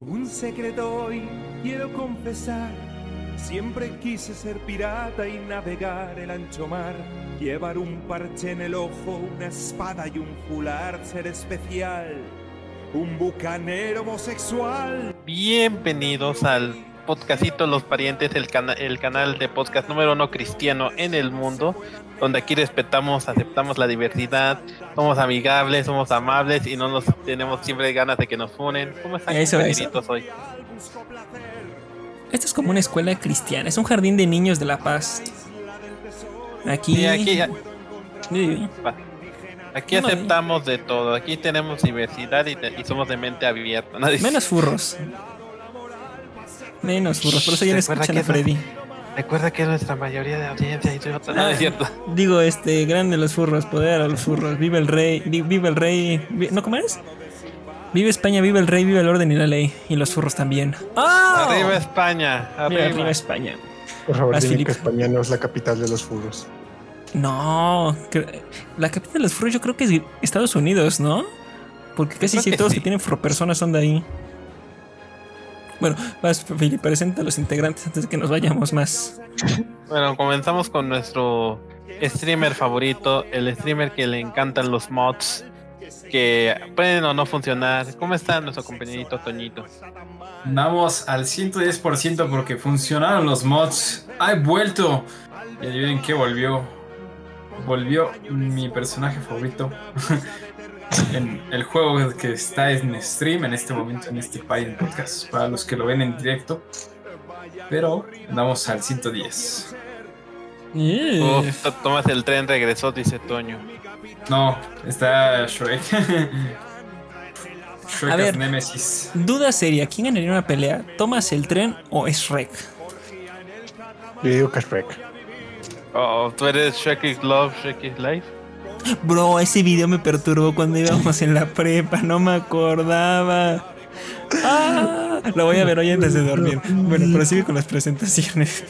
Un secreto hoy quiero confesar. Siempre quise ser pirata y navegar el ancho mar. Llevar un parche en el ojo, una espada y un fular, ser especial. Un bucanero homosexual. Bienvenidos al podcastito Los Parientes, el, cana- el canal de podcast número uno cristiano en el mundo, donde aquí respetamos, aceptamos la diversidad, somos amigables, somos amables y no nos tenemos siempre ganas de que nos funen. ¿Cómo están Eso, compañeritos hoy? Esto es como una escuela cristiana, es un jardín de niños de La Paz. Aquí. Sí, aquí, Sí. aquí aceptamos de todo, aquí tenemos diversidad y, te- y somos de mente abierta. Nadie- Menos furros. Menos furros, por eso ya no escuchan a Freddy. Recuerda que es nuestra mayoría de audiencia y. No, Ah, es cierto. Digo, este, grande los furros, poder a los furros. Vive el rey, vive el rey. ¿No, cómo es? Vive España, vive el rey, vive el orden y la ley. Y los furros también. ¡Ah! Arriba España, arriba. arriba España. Por favor, Vas, que España no es la capital de los furros. No, cre- la capital de los furros yo creo que es Estados Unidos, ¿no? Porque casi todos sí. que tienen personas son de ahí. Bueno, vas, Felipe, presenta a los integrantes antes de que nos vayamos más. Bueno, comenzamos con nuestro streamer favorito, el streamer que le encantan los mods, que pueden o no funcionar. ¿Cómo está nuestro compañerito Toñito? Andamos al 110% porque funcionaron los mods. ¡Ha vuelto! Y adivinen qué volvió. Volvió mi personaje favorito. en el juego que está en stream en este momento en este Python Podcast. Para los que lo ven en directo. Pero andamos al 110. Yeah. Uf, to- tomas el tren, regresó, dice Toño. No, está Shrek. Shrek A ver. Nemesis. Duda seria, ¿quién ganaría una pelea? ¿Tomas el tren o es Rek? Yo digo que es Shrek. Oh, tú eres Shrek is Love, Shrek is Life. Bro, ese video me perturbó cuando íbamos en la prepa, no me acordaba. Ah, lo voy a ver hoy antes de dormir. Bueno, prosigue con las presentaciones.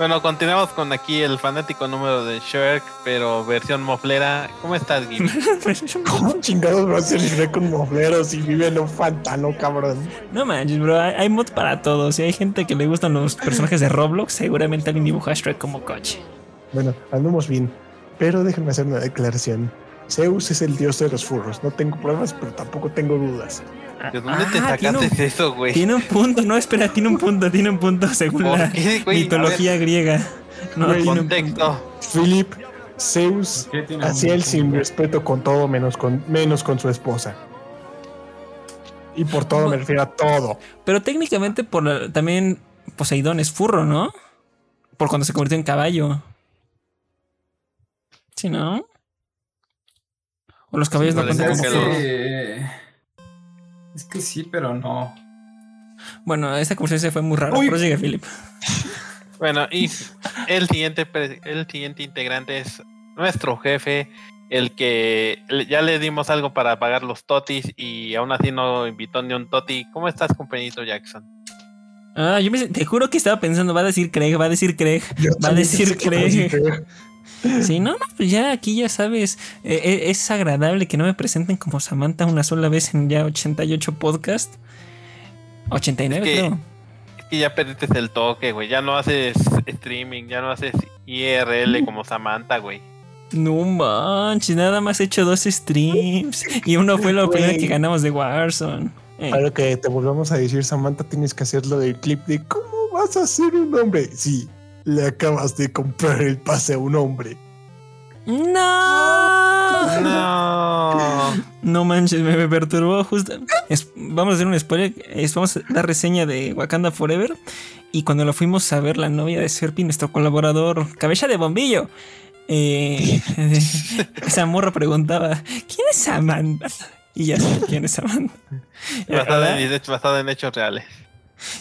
Bueno, continuamos con aquí el fanático número de Shrek, pero versión moflera. ¿Cómo estás, Gimmy? ¿Cómo chingados va a ser Shrek con mofleros y vive en un pantano, cabrón? No manches, bro, hay, hay mod para todos. Si hay gente que le gustan los personajes de Roblox, seguramente alguien dibuja a Shrek como coche. Bueno, andamos bien. Pero déjenme hacer una declaración. Zeus es el dios de los furros. No tengo pruebas, pero tampoco tengo dudas. ¿De dónde te Ah, tiene sacaste un- eso, güey? Tiene un punto, no, espera, tiene un punto, tiene un punto según ¿Por la qué, mitología griega. No, Güey, tiene un punto. Contexto. Philip, Zeus ¿Qué tiene hacía él sin respeto con todo menos con, menos con su esposa. Y por todo me refiero a todo. Pero técnicamente por la- también Poseidón es furro, ¿no? Por cuando se convirtió en caballo. Sí, ¿no? O los caballos no cuentan como que Es que sí, pero no. Bueno, esta conversación se fue muy rara. Uy. Pero sigue, Philip. Bueno, y el siguiente, el siguiente integrante es nuestro jefe, el que ya le dimos algo para pagar los totis y aún así no invitó ni un toti. ¿Cómo estás, compañito Jackson? Ah, yo me, te juro que estaba pensando, va a decir Craig, va a decir Craig, Yo va a decir Craig. Sí, no, no, pues ya aquí ya sabes, eh, eh, es agradable que no me presenten como Samantha una sola vez en ya 88 podcast. 89 Es que- creo. Es que ya perdiste el toque, güey. Ya no haces streaming, ya no haces IRL como Samantha, güey. No manches, nada más he hecho dos streams y uno fue la primera Güey. que ganamos de Warzone. Eh, Para que te volvamos a decir, Samantha, tienes que hacer lo del clip de cómo vas a ser un hombre. Sí, le acabas de comprar el pase a un hombre. ¡No! No. No manches, me, perturbó justo. Es- vamos a hacer un spoiler. es- vamos a dar reseña de Wakanda Forever. Y cuando lo fuimos a ver, la novia de Serpi, nuestro colaborador, cabeza de bombillo, eh, esa morra preguntaba: ¿Quién es Samantha? Y ya sé quién es Samantha. Basada en, hecho- basada en hechos reales.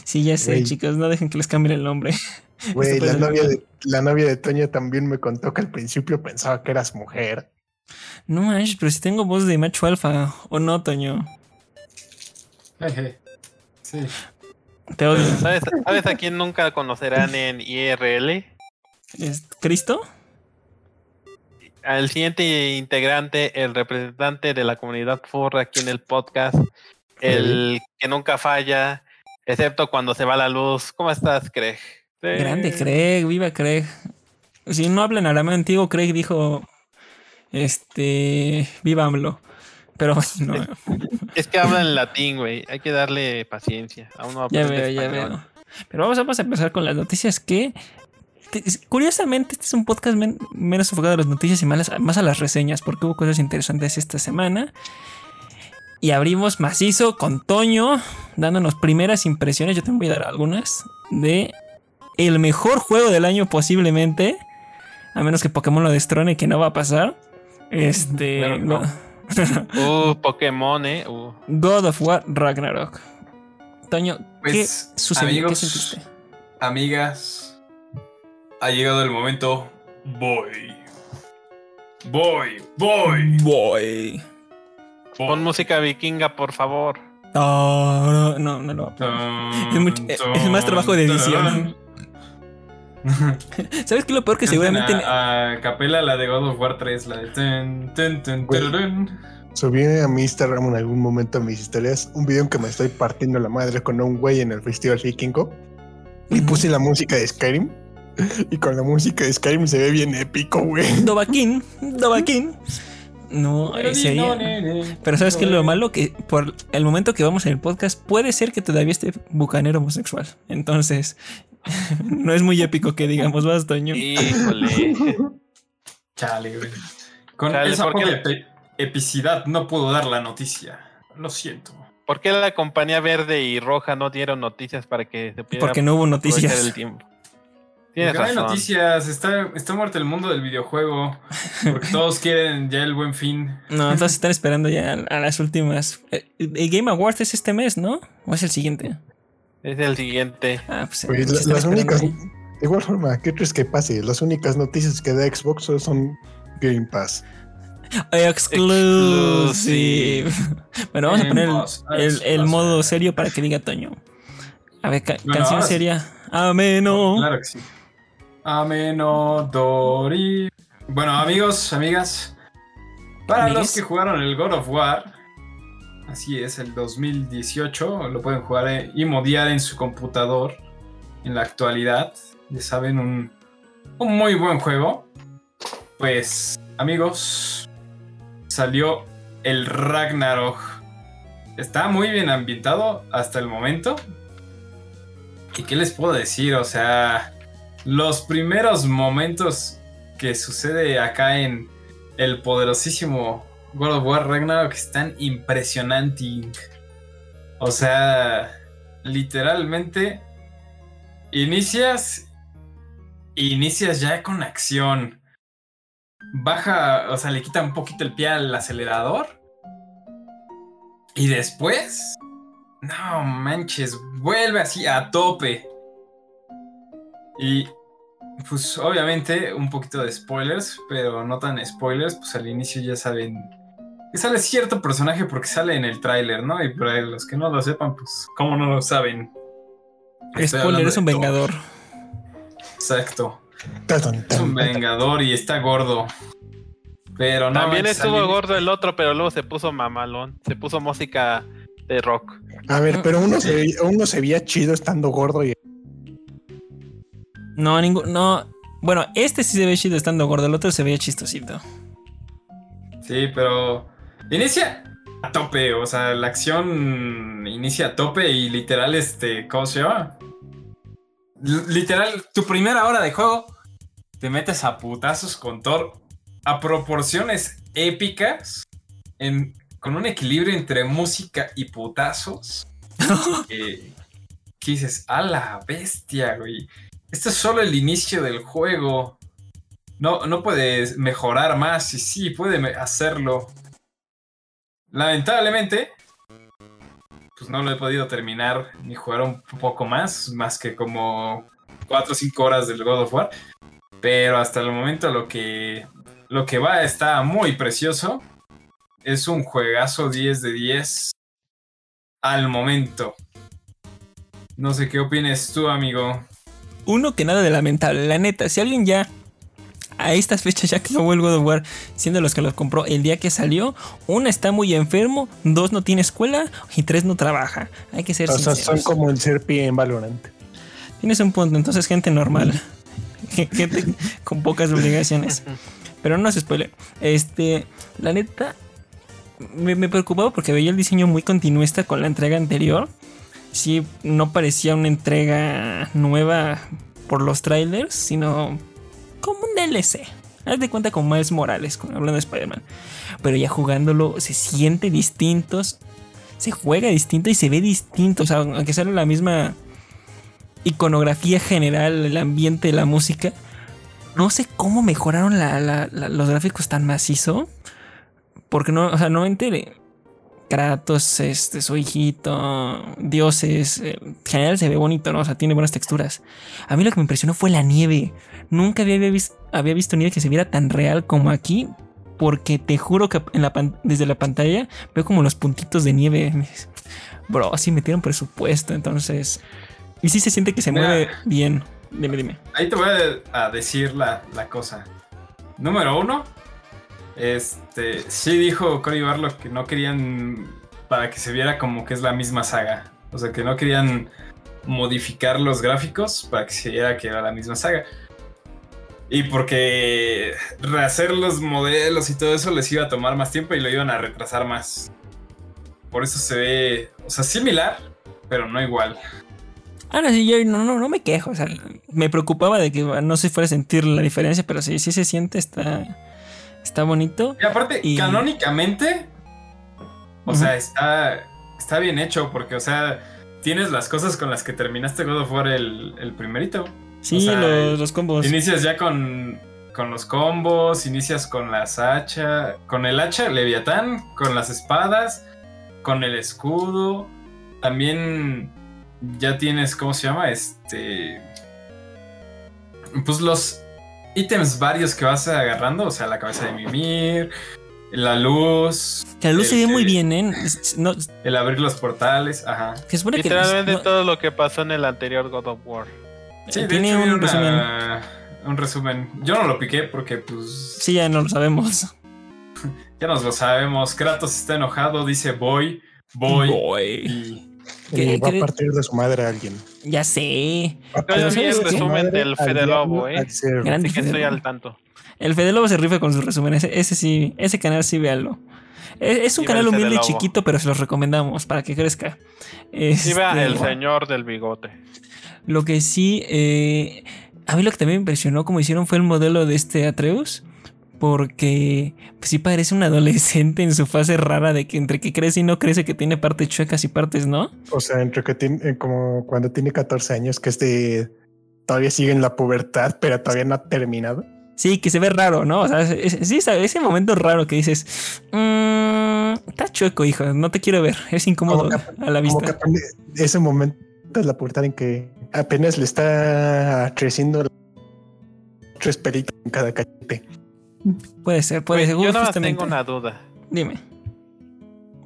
Sí, ya sé, chicos, no dejen que les cambien el nombre. Güey, la novia, de, la novia de Toño también me contó que al principio pensaba que eras mujer. No manches, pero si tengo voz de macho alfa, ¿o no, Toño? Sí. Te odio. ¿Sabes, ¿Sabes a quién nunca conocerán en IRL? ¿Es ¿Cristo? Al siguiente integrante, el representante de la comunidad furra aquí en el podcast, el que nunca falla, excepto cuando se va la luz. ¿Cómo estás, Craig? Grande Craig, viva Craig. Si no hablan arameo antiguo, Craig dijo, este, viva AMLO. Pero no. Es que habla en latín, güey. Hay que darle paciencia. Aún no Ya veo, ya veo. Pero vamos, vamos a empezar con las noticias que... te- Curiosamente, este es un podcast men- menos enfocado a las noticias y más, más a las reseñas, porque hubo cosas interesantes esta semana. Y abrimos macizo con Toño, dándonos primeras impresiones. Yo te voy a dar algunas de el mejor juego del año posiblemente, a menos que Pokémon lo destrone, que no va a pasar. Este, Claro no. Uh, Pokémon, eh. Uh. God of War Ragnarok. Toño, ¿qué Pues, sucedió? ¿Qué amigos, sentiste? amigas, ha llegado el momento. Voy. Voy, voy. Boy. Pon música vikinga, por favor. No, no, no, no lo va a poner. Es mucho- es más trabajo de edición. ¿Sabes qué es lo peor que seguramente... A, a capela la de God of War 3, la de. tun, tun, Güey. tururún. Subí a mi Instagram en algún momento mis historias un video en que me estoy partiendo la madre con un güey en el festival vikingo y puse la música de Skyrim y con la música de Skyrim se ve bien épico, güey. Dovaquín, Dovaquín. No, eh, sería... Pero ¿sabes qué es lo malo? Que por el momento que vamos en el podcast puede ser que todavía esté bucanero homosexual. Entonces, no es muy épico que digamos, vas, Toño. Híjole. Chale, güey. Con Chale, esa epicidad no puedo dar la noticia. Lo siento. ¿Por qué la compañía verde y roja no dieron noticias para que se pudiera Porque no hubo noticias. el tiempo? Tienes Porque no hay razón. noticias, está, está muerto el mundo del videojuego. Porque todos quieren ya el buen fin. No, entonces están esperando ya a, a las últimas. El, el Game Awards es este mes, ¿no? ¿O es el siguiente? Es el siguiente. Ah, pues la- están las únicas, ahí. de igual forma, ¿qué crees que pase? Las únicas noticias que da Xbox son Game Pass. Exclusive. bueno, vamos a poner el, el- modo serio para que diga Toño. A ver, ca- Bueno, canción sí. seria. Ameno. Claro que sí. Amenodori. Bueno, amigos, amigas. Para Amigues. los que jugaron el God of War, así es, el 2018, lo pueden jugar eh, y modiar en su computador en la actualidad. Ya saben, un, un muy buen juego. Pues, amigos, salió el Ragnarok. Está muy bien ambientado hasta el momento. ¿Y qué les puedo decir? O sea, los primeros momentos que sucede acá en el poderosísimo God of War Ragnarok están impresionantes. O sea, literalmente inicias inicias ya con acción. Baja, o sea, le quita un poquito el pie al acelerador. Y después no manches, vuelve así a tope. Y pues obviamente un poquito de spoilers, pero no tan spoilers, pues al inicio ya saben sale cierto personaje porque sale en el tráiler, ¿no? Y para los que no lo sepan, pues cómo no lo saben. Estoy Spoiler, es un Thor. vengador. Exacto. Es un vengador y está gordo. Pero no También estuvo gordo el otro, pero luego se puso mamalón. Se puso música de rock. A ver, pero uno se, veía- uno se veía chido estando gordo y No, ningún. No. Bueno, este sí se ve chido estando gordo, el otro se veía chistosito. Sí, pero inicia a tope, o sea, la acción inicia a tope y literal, este, ¿cómo se llama? L- literal, tu primera hora de juego te metes a putazos con Thor a proporciones épicas, en, con un equilibrio entre música y putazos. que, que dices, a la bestia, güey. Esto es solo el inicio del juego. No, no puedes mejorar más y sí, puede hacerlo. Lamentablemente, pues no lo he podido terminar ni jugar un poco más, más que como 4 o 5 horas del God of War. Pero hasta el momento lo que, lo que va está muy precioso. Es un juegazo 10 de 10 al momento. No sé qué opines tú, amigo. Uno que nada de lamentable, la neta. Si alguien ya a estas fechas ya acabó el God of War, siendo los que los compró el día que salió, una está muy enfermo, dos no tiene escuela y tres no trabaja. Hay que ser O sea, son como el Serpi en Valorant. Tienes un punto, entonces gente normal. gente con pocas obligaciones. Pero no se spoiler. Este, la neta, me, me preocupaba porque veía el diseño muy continuista con la entrega anterior. Sí, no parecía una entrega nueva por los trailers, sino como un DLC. Haz de cuenta con Miles Morales, hablando de Spider-Man. Pero ya jugándolo se siente distinto, se juega distinto y se ve distinto. O sea, aunque sea la misma iconografía general, el ambiente, la música. No sé cómo mejoraron la- los gráficos tan macizo. Porque no, o sea, no enteré. Kratos, este, su hijito, dioses. eh, En general se ve bonito, ¿no? O sea, tiene buenas texturas. A mí lo que me impresionó fue la nieve. Nunca había, vis- había visto nieve que se viera tan real como aquí. Porque te juro que en la desde la pantalla veo como los puntitos de nieve. Bro, sí metieron presupuesto, entonces. Y sí se siente que se Mira. mueve bien. Dime, dime. Ahí te voy a decir la, la cosa. Número uno. Este. Sí dijo Cory Barlow que no querían. Para que se viera como que es la misma saga. O sea, que no querían modificar los gráficos para que se viera que era la misma saga. Y porque rehacer los modelos y todo eso les iba a tomar más tiempo y lo iban a retrasar más. Por eso se ve, o sea, similar, pero no igual. Ah, no, sí, yo no, no, no me quejo. O sea, me preocupaba de que no se fuera a sentir la diferencia, pero sí, sí se siente, está, está bonito. Y aparte, Y- canónicamente, o sea, está, está bien hecho porque, o sea, tienes las cosas con las que terminaste God of War el, el primerito. Sí, o sea, los, los combos. Inicias ya con, con los combos, inicias con las hacha, con el hacha Leviatán, con las espadas, con el escudo. También ya tienes, ¿cómo se llama? Este. Pues los ítems varios que vas agarrando, o sea, la cabeza de Mimir, la luz. Que la luz se el ve muy bien, ¿eh? No, El abrir los portales, ajá. que supone que Literalmente no- todo lo que pasó en el anterior God of War. Sí, de tiene hecho, un una- resumen. un resumen. Yo no lo piqué porque, pues. Sí, ya no lo sabemos. Ya nos lo sabemos. Kratos está enojado, dice voy, voy. Y ¿Qué- Y va a partir de su madre a alguien. Ya sé. Pero partir el resumen del Fede Lobo, ¿eh? Grande Así que Fede estoy Lobo. al tanto. El Fede Lobo se rifa con sus resúmenes. Ese, ese sí, ese canal sí véanlo. Es, es un canal humilde y chiquito, pero se los recomendamos para que crezca. Y vea Este, el señor del bigote. Lo que sí, eh, a mí lo que también me impresionó como hicieron fue el modelo de este Atreus. Porque pues, sí parece un adolescente en su fase rara de que entre que crece y no crece, que tiene partes chuecas y partes no. O sea, entre que tiene, eh, como cuando tiene 14 años, que este todavía sigue en la pubertad, pero todavía no ha terminado. Sí, que se ve raro, ¿no? O sea, es- es- ese momento raro que dices, "Mm, está chueco, hijo, no te quiero ver, es incómodo que- a la Como que vista. ese momento de la pubertad en que apenas le está creciendo tres pelitos en cada cachete. Puede ser, puede ser. yo nada más justamente. tengo una duda. Dime.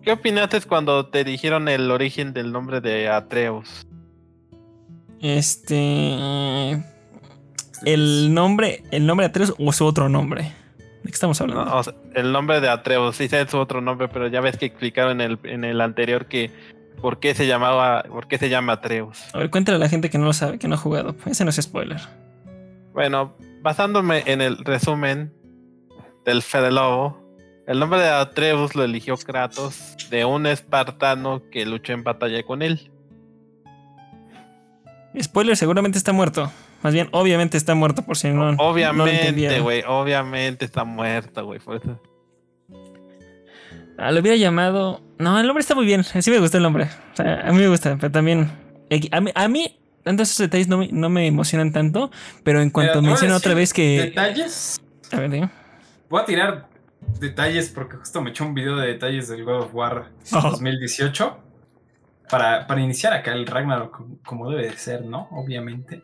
¿Qué opinaste cuando te dijeron el origen del nombre de Atreus? Este. El nombre, el nombre de Atreus o su otro nombre. ¿De qué estamos hablando? No, o sea, el nombre de Atreus, sí sé su otro nombre, pero ya ves que explicaron en el, en el anterior que por qué se llamaba, por qué se llama Atreus. A ver, cuéntale a la gente que no lo sabe, que no ha jugado. Ese no es spoiler. Bueno, basándome en el resumen del Fede Lobo, el nombre de Atreus lo eligió Kratos de un espartano que luchó en batalla con él. Spoiler, seguramente está muerto. Más bien, obviamente está muerto por si no. Obviamente, güey, obviamente está muerto, güey. por eso. Ah, lo hubiera llamado. No, el nombre está muy bien. Sí me gustó el nombre. O sea, a mí me gusta, pero también. A mí, a mí tantos esos detalles no me, no me emocionan tanto. Pero en cuanto menciona otra vez que. Detalles. A ver, dime. Voy a tirar detalles porque justo me echó un video de detalles del God of War Oh. 2018. Para, para iniciar acá el Ragnarok como- como debe de ser, ¿no? Obviamente.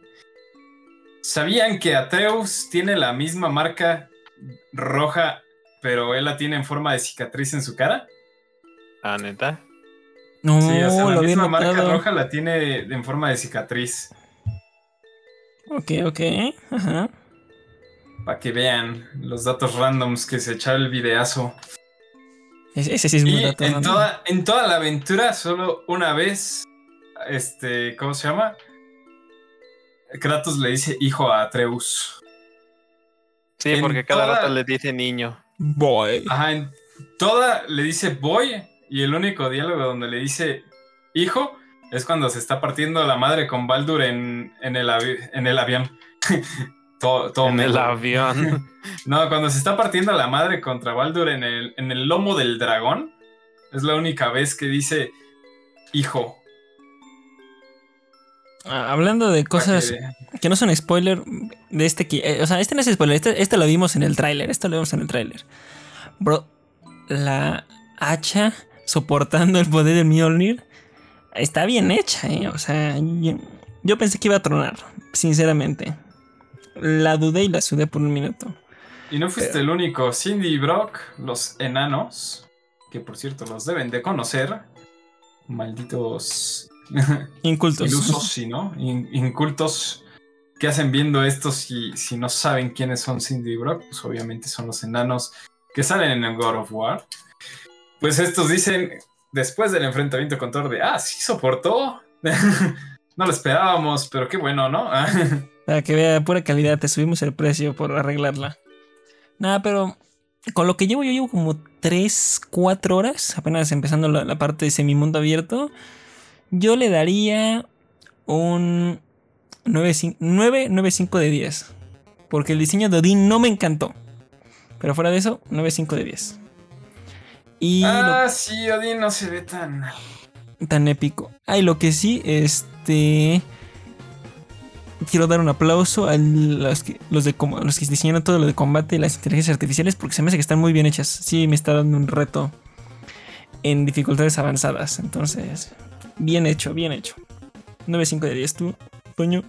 ¿Sabían que Atreus tiene la misma marca roja, pero él la tiene en forma de cicatriz en su cara? Ah, neta. No, sí, o sea, la misma marca notado. roja la tiene en forma de cicatriz. Ok, ok. Ajá. Para que vean los datos randoms que se echaba el videazo. Ese, ese sí es muy Y dato en random. toda, en toda la aventura, solo una vez, este, ¿cómo se llama? Kratos le dice hijo a Atreus. Sí, en porque cada toda- rato le dice niño. Boy. Ajá, en toda le dice boy y el único diálogo donde le dice hijo es cuando se está partiendo la madre con Baldur en, en, el, avi- en el avión. todo, todo en el avión. No, cuando se está partiendo la madre contra Baldur en el, en el lomo del dragón, es la única vez que dice hijo. Ah, Hablando de cosas que- que no son spoiler de este que. eh, o sea, este no es spoiler, este, este lo vimos en el tráiler. Esto lo vimos en el tráiler. Bro, la hacha soportando el poder del Mjolnir está bien hecha, ¿eh? O sea, yo, yo pensé que iba a tronar, sinceramente. La dudé y la sudé por un minuto. Y no fuiste el único. Cindy y Brock, los enanos, que por cierto los deben de conocer. Malditos Incultos. ilusos, sí, ¿no? In- incultos. ¿Qué hacen viendo esto si, si no saben quiénes son Cindy y Brock? Pues obviamente son los enanos que salen en el God of War. Pues estos dicen, después del enfrentamiento con Thor, de, ah, sí soportó. no lo esperábamos, pero qué bueno, ¿no? Para que vea pura calidad, te subimos el precio por arreglarla. Nada, pero con lo que llevo, yo llevo como 3, 4 horas, apenas empezando la, la parte de semimundo abierto. Yo le daría un 9.5 de 10. Porque el diseño de Odín no me encantó. Pero fuera de eso, 9.5 de 10. Y ah, sí, Odín no se ve tan... lo tan épico. Ay, lo que sí, este. Quiero dar un aplauso a los que, los, diseñaron todo lo de combate y las inteligencias artificiales porque se me hace que están muy bien hechas. Sí, me está dando un reto en dificultades avanzadas. Entonces, bien hecho, bien hecho. 9.5 de 10, tú, Toño.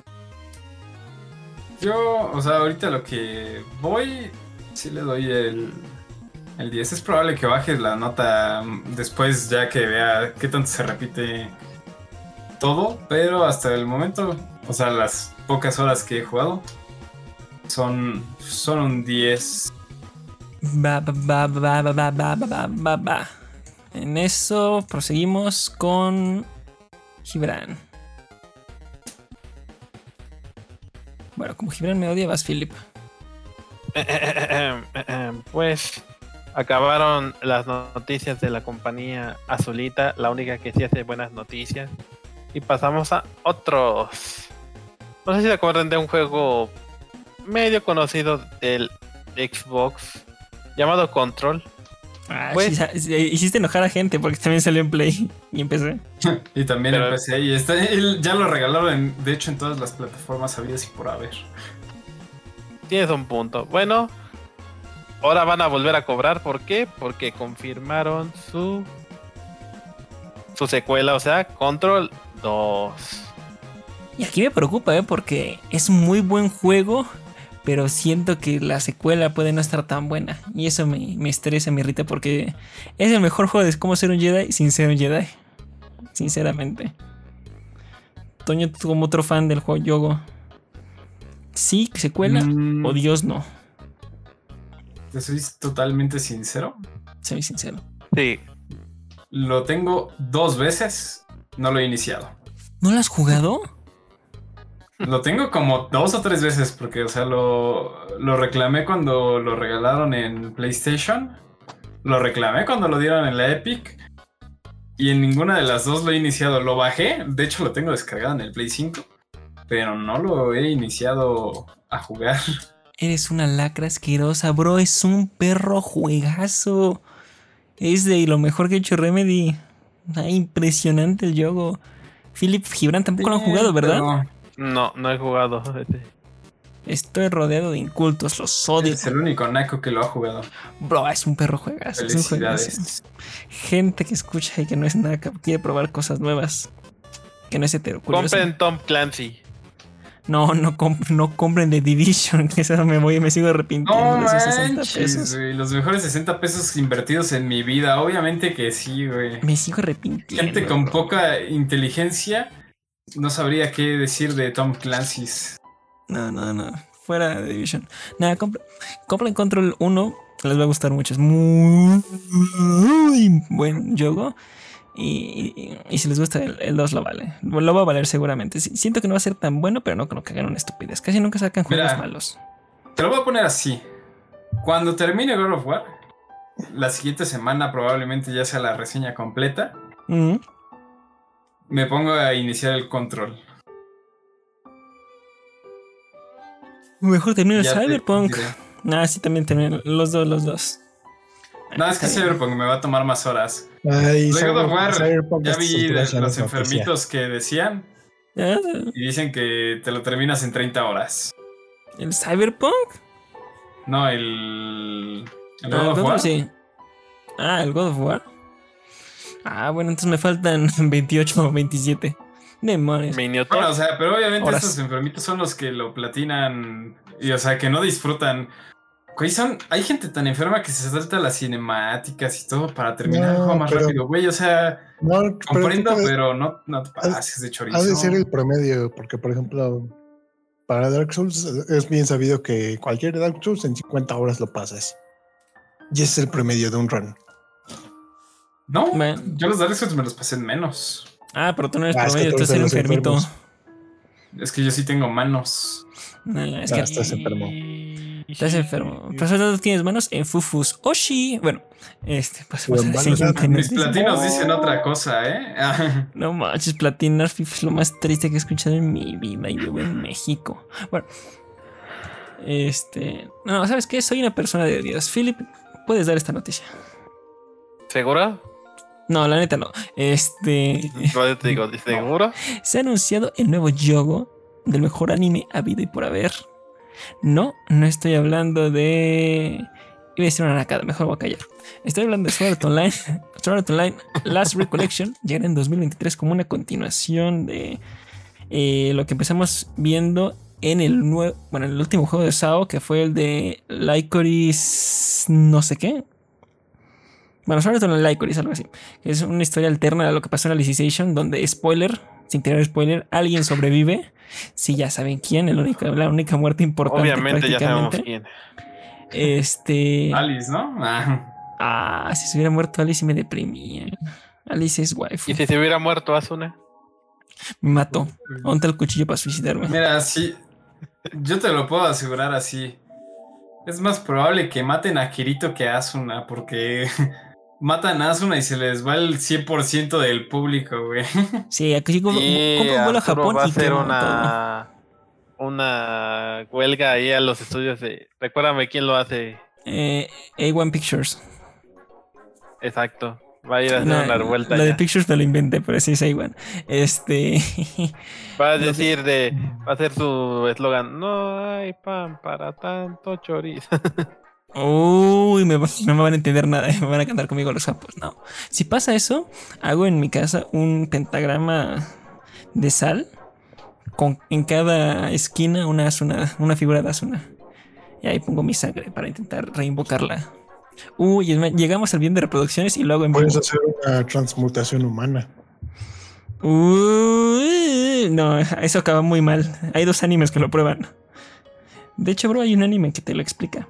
Yo, o sea, ahorita lo que voy, sí le doy el, el 10. Es probable que baje la nota después ya que vea qué tanto se repite todo, pero hasta el momento, o sea, las pocas horas que he jugado. Son, son un 10. En eso proseguimos con Gibran. Bueno, como Gibran me odia, vas, Philip. pues acabaron las noticias de la compañía azulita, la única que sí hace buenas noticias. Y pasamos a otros. No sé si se acuerdan de un juego medio conocido del Xbox llamado Control. Ah, Pues- sí, sa- sí, hiciste enojar a gente porque también salió en Play y empecé. Y también Pero- empecé y está, ya lo regalaron, en- de hecho, en todas las plataformas habidas y por haber. Tienes un punto. Bueno, ahora van a volver a cobrar. ¿Por qué? Porque confirmaron su su secuela, o sea, Control 2. Y aquí me preocupa, ¿eh? Porque es un muy buen juego, pero siento que la secuela puede no estar tan buena. Y eso me, me estresa, me irrita, porque es el mejor juego de cómo ser un Jedi sin ser un Jedi. Sinceramente. Toño, tú como otro fan del juego Yogo. ¿Sí, secuela? Mm, O Dios no. Te soy totalmente sincero. Soy sincero. Sí, Lo tengo dos veces, no lo he iniciado. ¿No lo has jugado? Lo tengo como dos o tres veces porque, o sea, lo, lo reclamé cuando lo regalaron en PlayStation. Lo reclamé cuando lo dieron en la Epic. Y en ninguna de las dos lo he iniciado. Lo bajé, de hecho lo tengo descargado en el Play 5. Pero no lo he iniciado a jugar. Eres una lacra asquerosa, bro. Es un perro juegazo. Es de lo mejor que ha hecho Remedy. Ah, impresionante el juego. Philip Gibran tampoco lo han jugado, ¿verdad? Pero no, no he jugado. ese. Estoy rodeado de incultos, los odio. Es el único Naco que lo ha jugado. Bro, es un perro juegazo. Es un juegazo. Felicidades. Gente que escucha y que no es que quiere probar cosas nuevas. Que no es hetero. Compren Tom Clancy. No, no, comp- no compren The Division. Que eso me voy, me sigo arrepintiendo No de esos 60 manches, pesos. güey. Los mejores 60 pesos invertidos en mi vida. Obviamente que sí, güey. Me sigo arrepintiendo. Gente con bro. poca inteligencia no sabría qué decir de Tom Clancy's. No, no, no. fuera de Division. Nada, compren Control 1, les va a gustar mucho. Es muy, muy buen juego. Y, y- y si les gusta el, el 2 lo vale. Lo va a valer seguramente. Sí, Siento que no va a ser tan bueno, pero no creo que hagan una estupidez. Casi nunca sacan juegos Mira. malos. Te lo voy a poner así. Cuando termine God of War, la siguiente semana probablemente ya sea la reseña completa, Mm. Me pongo a iniciar el control. Mejor termino Ya Cyberpunk. diré. Ah, sí, también termino. Los dos, los dos. No, es que. Cyberpunk me va a tomar más horas. Ay, Luego de Cyberpunk Ya vi de los enfermitos que decían Ah, y dicen que te lo terminas en 30 horas. ¿El Cyberpunk? No, el. ¿El Ah, God of ¿el War? sí. Ah, el God of War. Ah, bueno, entonces me faltan 28 o 27. Demonios. Bueno, o sea, pero obviamente Horas. estos enfermitos son los que lo platinan y, o sea, que no disfrutan. Güey, son, hay gente tan enferma que se salta las cinemáticas y todo para terminar el No, juego más pero- rápido, güey. O sea, No, pero comprendo, pero no, no te pases de chorizo. Ha de ser el promedio, porque por ejemplo, para Dark Souls es bien sabido que cualquier Dark Souls en 50 horas lo pasas. Y ese es el promedio de un run. No, Man. yo los Dark Souls me los pasé en menos. Ah, pero tú no eres Ah, es que promedio, los enfermito. enfermos. Es que yo sí tengo manos. No, es Ah, que estás enfermo. estás enfermo. Pero sobre todo tienes manos en fufus. Oshi. Bueno, este, pasemos a la manos- siguiente Mis platinos dicen otra cosa, ¿eh? No manches, platinar FIFA es lo más triste que he escuchado en mi vida y vivo en México. Bueno, este. No, ¿sabes qué? Soy una persona de Dios. Philip, puedes dar esta noticia. ¿Segura? No, la neta no. Este. Yo te digo, ¿seguro? Se ha anunciado el nuevo yogo del mejor anime habido y por haber. No, no estoy hablando de. Iba a decir una nakada, mejor voy a callar. Estoy hablando de Sword Art Online. Sword Art Online Last Recollection llegará en 2023 como una continuación de eh, lo que empezamos viendo en el nuevo. Bueno, en el último juego de Sao, que fue el de Lycoris. No sé qué. Bueno, Sword Art Online Lycoris, algo así. Es una historia alterna a lo que pasó en Alicization, donde, spoiler, sin tirar spoiler, alguien sobrevive. Sí, ya saben quién, el único, la única muerte importante. Obviamente ya sabemos quién. Este. Alice, ¿no? Ah. Ah, si se hubiera muerto Alice me deprimía. Alice es waifu. ¿Y si se hubiera muerto Asuna? Me mató. ¿Dónde está el cuchillo para suicidarme? Mira, sí. Yo te lo puedo asegurar así. Es más probable que maten a Kirito que a Asuna, porque matan a Asuna y se les va el 100% del público, güey. Sí, aquí como, Y compro un vuelo a Japón va a hacer una, una huelga ahí a los estudios de... Recuérdame quién lo hace. Eh, A1 Pictures. Exacto. Va a ir a hacer No, una vuelta la de ya. Pictures me lo inventé, pero sí es A1. Este. Va a decir de... Va a hacer su eslogan. No hay pan para tanto chorizo. Uy, me, no me van a entender nada, me van a cantar conmigo los sapos. No. Si pasa eso, hago en mi casa un pentagrama de sal con en cada esquina una Asuna, una figura de Asuna. Y ahí pongo mi sangre para intentar reinvocarla. Uy, llegamos al bien de reproducciones y lo hago en. Puedes hacer una transmutación humana. Uy, no, eso acaba muy mal. Hay dos animes que lo prueban. De hecho, bro, hay un anime que te lo explica.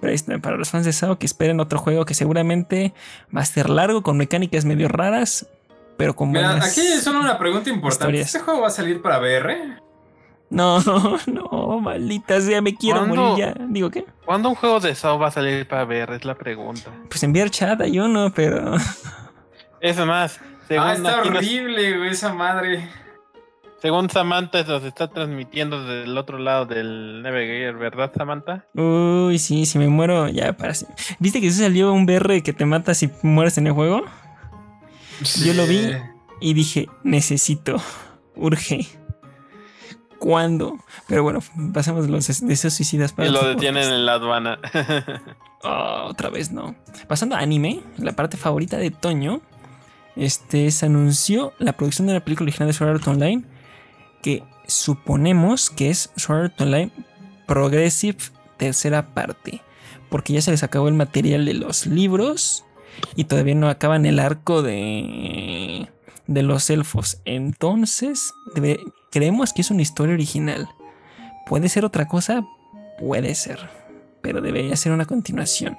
Pero está, para los fans de Sao que esperen otro juego que seguramente va a ser largo, con mecánicas medio raras, pero con Mira, buenas... aquí es solo una pregunta importante. historias. ¿Este juego va a salir para VR? No, no, maldita sea, me quiero morir ya. Digo, ¿qué? ¿Cuándo un juego de Sao va a salir para ver? Es la pregunta. Pues enviar chat hay uno, pero... Es más, según, ah, está horrible, güey, esa madre. Según Samantha nos está transmitiendo desde el otro lado del Navigator, ¿verdad, Samantha? Uy, sí, si me muero, ya para... ¿Viste que se salió un VR que te mata si mueres en el juego? Yo lo vi. Y dije, necesito, urge. ¿Cuándo? Pero bueno, pasamos de los de esos suicidas para Y lo detienen en la aduana. Oh, otra vez no. Pasando a anime, la parte favorita de Toño. Este se anunció la producción de la película original de Sword Art Online. Que suponemos que es Sword Art Online Progressive tercera parte. Porque ya se les acabó el material de los libros. Y todavía no acaban el arco de. de los elfos. Entonces, creemos que es una historia original. ¿Puede ser otra cosa? Puede ser. Pero debería ser una continuación.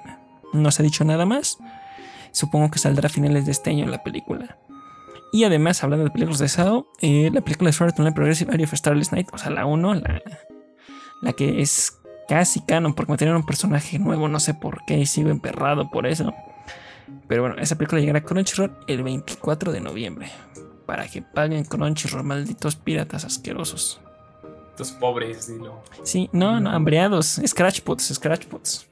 No se ha dicho nada más. Supongo que saldrá a finales de este año la película. Y además, hablando de películas de Sao, eh, la película de Sword Art Progressive Area of Starless Night, o sea, la 1, la, la que es casi canon, porque me un personaje nuevo, no sé por qué, y sigo emperrado por eso. Pero bueno, esa película llegará a Crunchyroll el 24 de noviembre. Para que paguen Crunchyroll, malditos piratas asquerosos. Estos pobres, dilo. Sí, no, no, hambreados. Scratchpots, Scratchpots.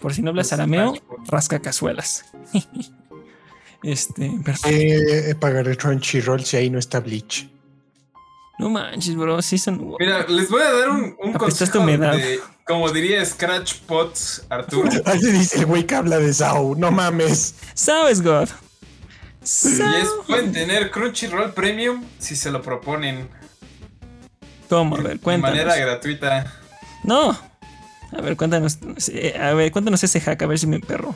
Por si no hablas arameo, rasca cazuelas. este, eh, pagaré Crunchyroll si ahí no está Bleach. No manches, bro, sí son. Mira, les voy a dar un, un consejo de, como diría Scratch Pots, Arturo. Ahí dice el güey que habla de Sao, no mames. Sao es God. Y es, pueden tener Crunchyroll Premium si se lo proponen. Toma, a ver, cuéntanos. De manera gratuita. No. A ver, cuéntanos. A ver, cuéntanos ese hack, a ver si me perro.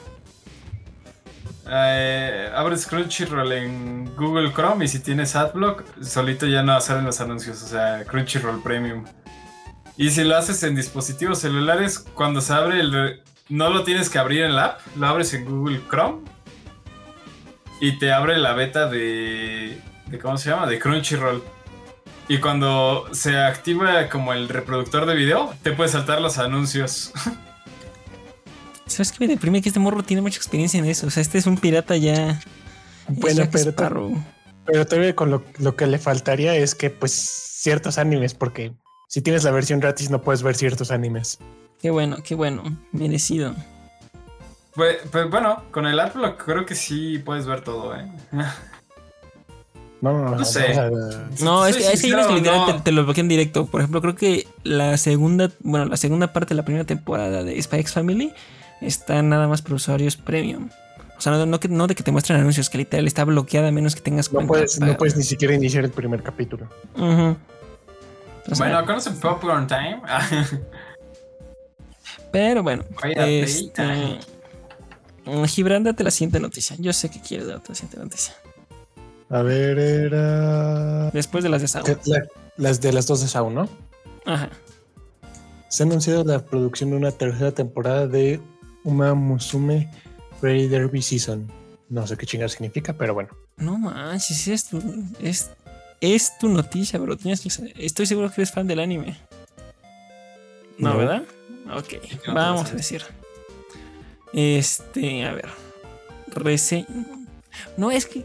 Eh, abres Crunchyroll en Google Chrome y si tienes Adblock, solito ya no salen los anuncios, o sea, Crunchyroll Premium. Y si lo haces en dispositivos celulares, cuando se abre el... No lo tienes que abrir en la app, lo abres en Google Chrome y te abre la beta de... ¿Cómo se llama? De Crunchyroll. Y cuando se activa como el reproductor de video, te puedes saltar los anuncios. ¿Sabes qué me deprime? Que este morro tiene mucha experiencia en eso. O sea, este es un pirata ya. Bueno, pero, pero todavía con lo, que le faltaría es que, pues, ciertos animes, porque si tienes la versión gratis no puedes ver ciertos animes. Qué bueno, qué bueno. Merecido. Pues, pues bueno, con el Adblock creo que sí puedes ver todo, ¿eh? No, no, no, sé. No, es que, es que hay que literalmente te, lo bloquean directo. Por ejemplo, creo que la segunda, bueno, la segunda parte de la primera temporada de Spy X Family está nada más para usuarios premium. O sea, no, no, de que te muestren anuncios, que literal está bloqueada a menos que tengas no Puedes, no puedes ni siquiera iniciar el primer capítulo. bueno, acá no se Popcorn Time. pero bueno. Este, Gibran, date la siguiente noticia. Yo sé que quieres darte la siguiente noticia. A ver, era. Después de las de Sao. las de las dos de Sao, ¿no? Ajá. Se ha anunciado la producción de una tercera temporada de Uma Musume Fairy Derby Season. No sé qué chingada significa, pero bueno. No manches, es tu, es, es tu noticia, bro. Tienes estoy seguro que eres fan del anime. No, ¿verdad? Ok, vamos a decir. Este, a ver. Reseña. No, es que.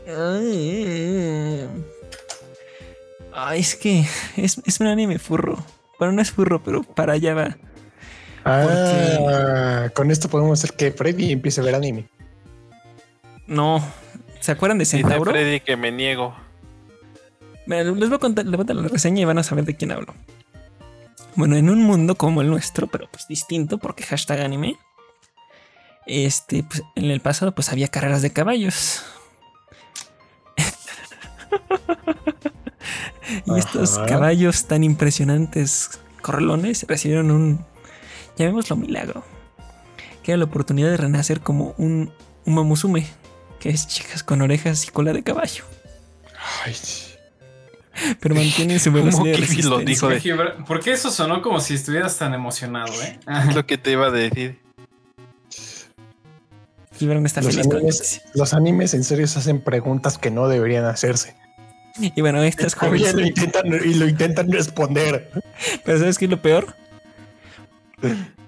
Ay, es que es, es un anime furro. Bueno, no es furro, pero para allá va. Ah, con esto podemos hacer que Freddy empiece a ver anime. No. ¿Se acuerdan de Centauro? Dice Freddy que me niego. les voy a contar, les voy a la reseña y van a saber de quién hablo. Bueno, en un mundo como el nuestro, pero pues distinto, porque hashtag anime. Este, pues en el pasado, pues había carreras de caballos. y estos caballos tan impresionantes, correlones, recibieron un llamémoslo milagro, que era la oportunidad de renacer como un, un mamusume, que es chicas con orejas y cola de caballo. Ay, Pero mantienen su velocidad de lo dijo ¿Por qué eso sonó como si estuvieras tan emocionado, eh? Es lo que te iba a decir. Está los, animes, los animes en serio se hacen preguntas que no deberían hacerse. Y bueno, estas jóvenes. Lo intentan, y lo intentan responder. Pero ¿sabes qué es lo peor?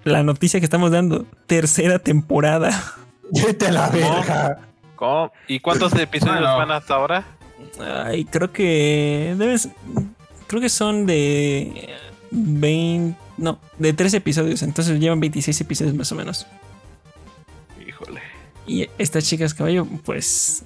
La noticia que estamos dando, tercera temporada. Vete a la verga. ¿Cómo? ¿Y cuántos episodios van hasta ahora? Ay, creo que debes creo que son de 20, no, de 3 episodios, entonces llevan 26 episodios más o menos. Híjole. Y estas chicas caballo pues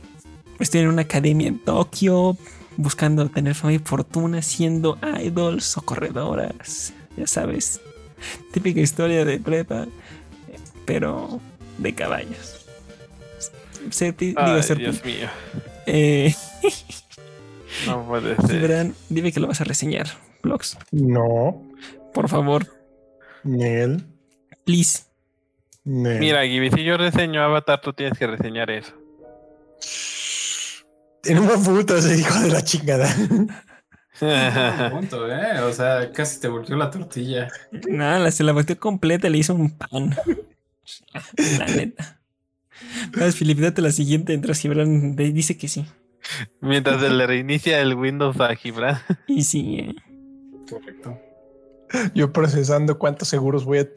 pues tienen una academia en Tokio buscando tener fama y fortuna siendo idols o corredoras, ya sabes. Típica historia de prepa, pero de caballos. digo, Dios mío. Eh, no puede ser. dime que lo vas a reseñar, Blogs. No. Por favor. Nel. Please. Mira, Gibi, si yo reseño Avatar, tú tienes que reseñar eso. Tiene un puto ese hijo de la chingada. Punto, ¿eh? O sea, casi te volteó la tortilla. Nada, se la volteó completa, le hizo un pan. La neta. Vas, Filip, date la siguiente. Entras Gibran, dice que sí. Mientras se le reinicia el Windows a Gibran. Y sí, eh. Correcto. Yo procesando cuántos seguros voy a...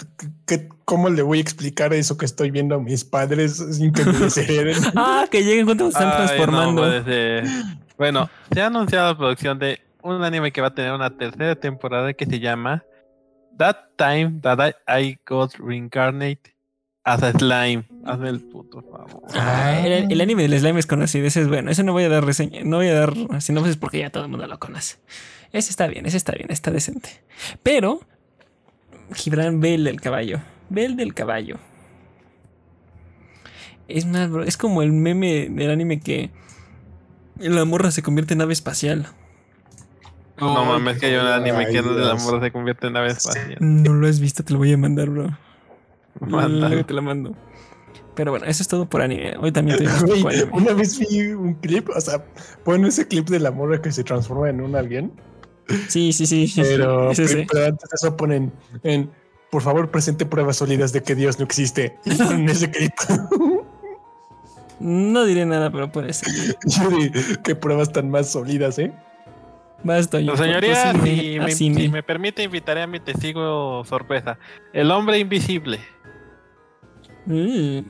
qué- ¿Cómo le voy a explicar eso que estoy viendo a mis padres sin que me deshereden? Ah, que lleguen cuando se están Ay, no, transformando. Bueno, se ha anunciado la producción de un anime que va a tener una tercera temporada que se llama That Time That I, Got Reincarnate as a Slime. Hazme el puto favor. Ah, el, el anime del slime es conocido, ese es bueno. Ese no voy a dar reseña, no voy a dar sinopsis porque ya todo el mundo lo conoce. Ese está bien, ese está bien, está decente. Pero Gibran ve el del caballo. Ve el del caballo. Es más, bro, es como el meme del anime que la morra se convierte en ave espacial. No mames, que hay un anime Ay, que donde la morra se convierte en ave espacial. No lo has visto, te lo voy a mandar, bro. Manda. Luego te lo mando. Pero bueno, eso es todo por anime. Hoy también tuvimos poco anime. una vez vi un clip, o sea, ponen ese clip de la morra que se transforma en un alien, Sí, sí, sí. pero, antes de eso ponen en, por favor, presente pruebas sólidas de que Dios no existe. Y ponen ese clip. No diré nada, pero puede ser. Qué pruebas tan más sólidas, ¿eh? Basta. No, señoría, si me, así me- si me permite, invitaré a mi testigo sorpresa. El hombre invisible. Mm.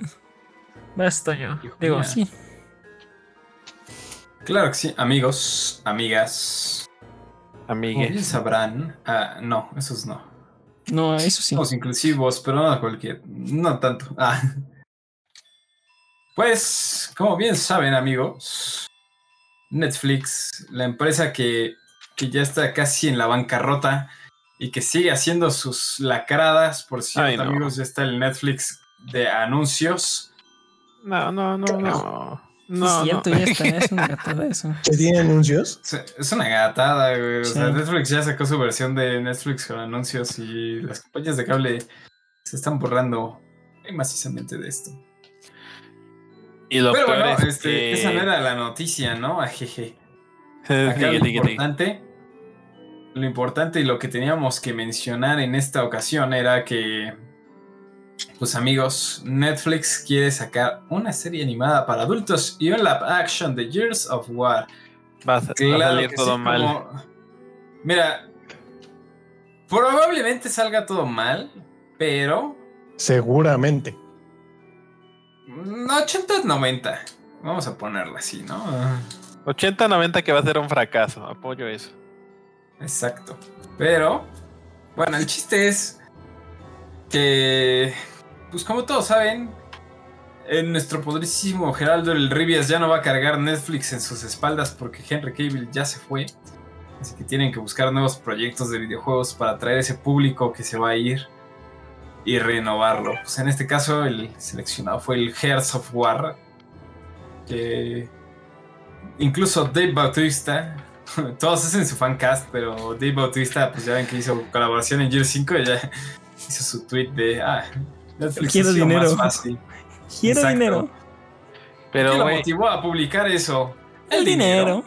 Basta yo. Digo, sí. Claro que sí, amigos, amigas. Como bien Amigues. sabrán. Ah, no, esos no. No, eso sí. Somos inclusivos, pero no cualquier. No tanto. Ah. Pues, como bien saben, amigos, Netflix, la empresa que, que ya está casi en la bancarrota y que sigue haciendo sus lacradas, por cierto, Ay, no. amigos, ya está el Netflix de anuncios. No, no, no, no. No, es cierto, no. ya está. Es una gatada eso. ¿Que tiene anuncios? Es una gatada, güey. O Sí. sea, Netflix ya sacó su versión de Netflix con anuncios y las compañías de cable se están borrando macizamente de esto. Y lo Pero peor bueno, es este, que... esa no era la noticia, ¿no? Ajeje. Acá lo importante, lo importante y lo que teníamos que mencionar en esta ocasión era que, pues amigos, Netflix quiere sacar una serie animada para adultos y un live action de Years of War. Va a, va a Claro salir todo sí, mal. como- Mira, probablemente salga todo mal, pero Seguramente. mm, 80-90. Vamos a ponerla así, ¿no? 80-90 que va a ser un fracaso. Apoyo eso. Exacto. Pero, bueno, el chiste es que, pues como todos saben, en nuestro poderísimo Geraldo el Rivias ya no va a cargar Netflix en sus espaldas porque Henry Cavill ya se fue. Así que tienen que buscar nuevos proyectos de videojuegos para atraer ese público que se va a ir y renovarlo. Pues en este caso el seleccionado fue el Hearts of War. Que incluso Dave Bautista todos hacen su fancast, pero Dave Bautista, pues ya ven que hizo colaboración en Gear 5 y ya hizo su tweet de ah, Netflix Quiero sido dinero. más fácil. Quiero Exacto. dinero. ¿Qué Pero, lo güey, motivó a publicar eso? El dinero.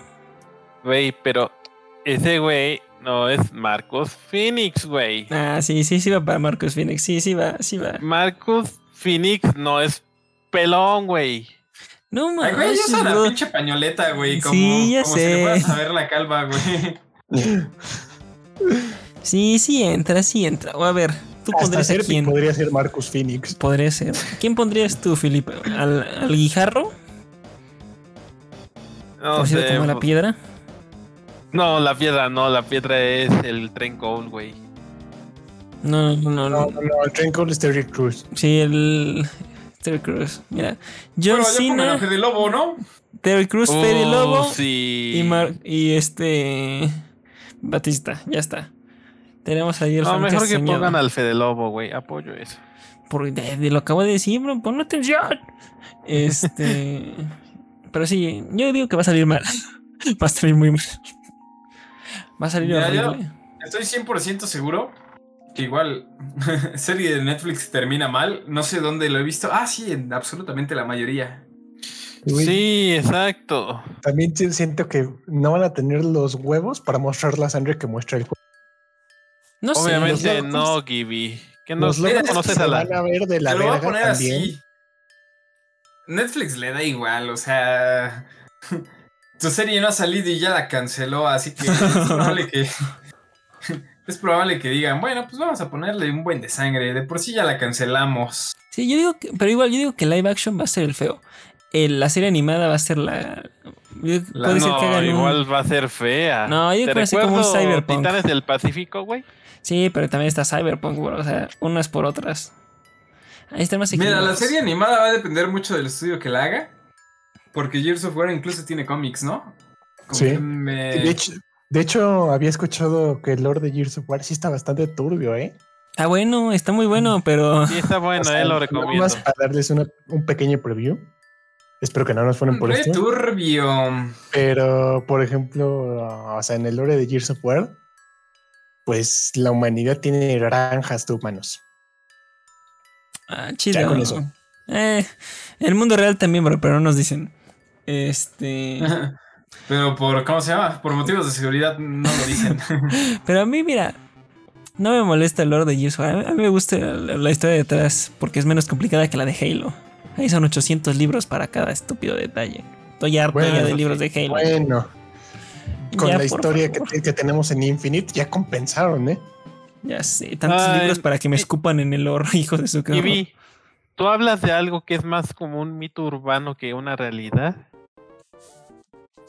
güey, pero ese güey no es Marcos Phoenix, güey. Ah, sí, sí, sí va para Marcos Phoenix. Sí, sí va, sí va. Marcos Phoenix no es pelón, güey. No Ay, mames. güey, yo uso la pinche pañoleta, güey. Como, Sí, ya como si le sé. fueras a ver la calva, güey. Sí, sí entra, sí entra. O a ver, tú Hasta pondrías a Serpi quién. podría ser Marcus Phoenix. Podría ser. ¿Quién pondrías tú, Felipe? ¿Al, al guijarro? No ¿Conocido sé. como la pues- piedra? No, la piedra no, la piedra es el tren Cole, güey. No, no, no. No, no, no, el tren Cole es Terry Cruz. Sí, el. Terry Cruz. Mira. John Bueno, yo Cena, Fede Lobo, ¿no? Terry Cruz, Oh, Fede Lobo sí. y, Mar- y este. Batista. Ya está. Tenemos ahí el No, mejor que pongan al Fede Lobo, güey. Apoyo eso. Por, de, de lo acabo de decir, bro. Pon atención. Este. pero sí, yo digo que va a salir mal. va a salir muy mal. Va a salir Ya, ya. horrible. Estoy 100% seguro que igual serie de Netflix termina mal. No sé dónde lo he visto. Ah, sí, en absolutamente la mayoría. Sí, exacto. También siento que no van a tener los huevos para mostrar la sangre que muestra el juego. No sé. Obviamente no, locos- Gibby. Que no, Los ¿qué locos conoces se a la. van a ver de la Te lo voy a poner también. así. Netflix le da igual, o sea. Tu serie no ha salido y ya la canceló, así que es probable que. Es probable que digan, bueno, pues vamos a ponerle un buen de sangre. De por sí ya la cancelamos. Sí, yo digo que, pero igual yo digo que live action va a ser el feo. El- la serie animada va a ser la. yo- La- puede ser que No, hagan un- igual va a ser fea. No, yo ¿Te creo que va a ser como un Cyberpunk. Titanes del Pacífico, güey. Sí, pero también está Cyberpunk, bro, O sea, unas por otras. Ahí están más Mira, la serie animada va a depender mucho del estudio que la haga. Porque Gears of War incluso tiene cómics, ¿no? Sí. Me- De hecho, de hecho, había escuchado que el Lord de Gears of War sí está bastante turbio, ¿eh? Está bueno, está muy bueno, pero. Sí, está bueno, O sea, eh, lo recomiendo. más para darles una- un pequeño preview. Espero que no nos fueran por esto. turbio. Pero, por ejemplo, o sea, en el lore de Gears of War, pues la humanidad tiene granjas de humanos. Ah, chido. Ya con eso. Eh, el mundo real también, bro, pero no nos dicen. Este. Pero por, ¿cómo se llama? Por motivos de seguridad no lo dicen. Pero a mí, mira, no me molesta el lore de Gears. A mí, a mí me gusta la, la historia detrás porque es menos complicada que la de Halo. Ahí son 800 libros para cada estúpido detalle. Estoy harto Bueno, ya de libros de Halo. Bueno, con Ya, la historia que, tenemos en Infinite ya compensaron, ¿eh? Ya sé, tantos Ay, libros para que me escupan en el oro, hijo de su Y vi, tú hablas de algo que es más como un mito urbano que una realidad.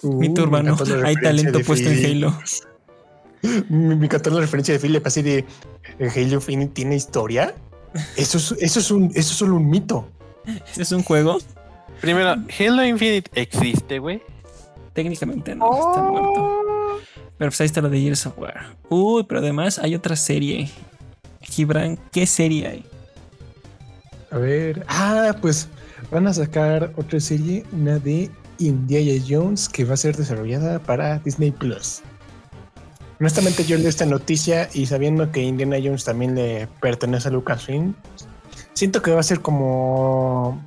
Mito Uh, urbano. me encantó la Hay talento puesto en. Halo. Me, me encantó la referencia de Philip, así de ¿el Halo Infinite tiene historia. Eso es, eso es un, eso es solo un mito. ¿Ese es un juego? Primero, Halo Infinite existe, güey. Técnicamente no, está muerto. Pero pues ahí está lo de Gears of War. Uy, pero además hay otra serie. Gibran, ¿qué serie hay? A ver. Ah, pues van a sacar otra serie, una de Indiana Jones, que va a ser desarrollada para Disney Plus. Honestamente, yo leí esta noticia y sabiendo que Indiana Jones también le pertenece a Lucasfilm, siento que va a ser como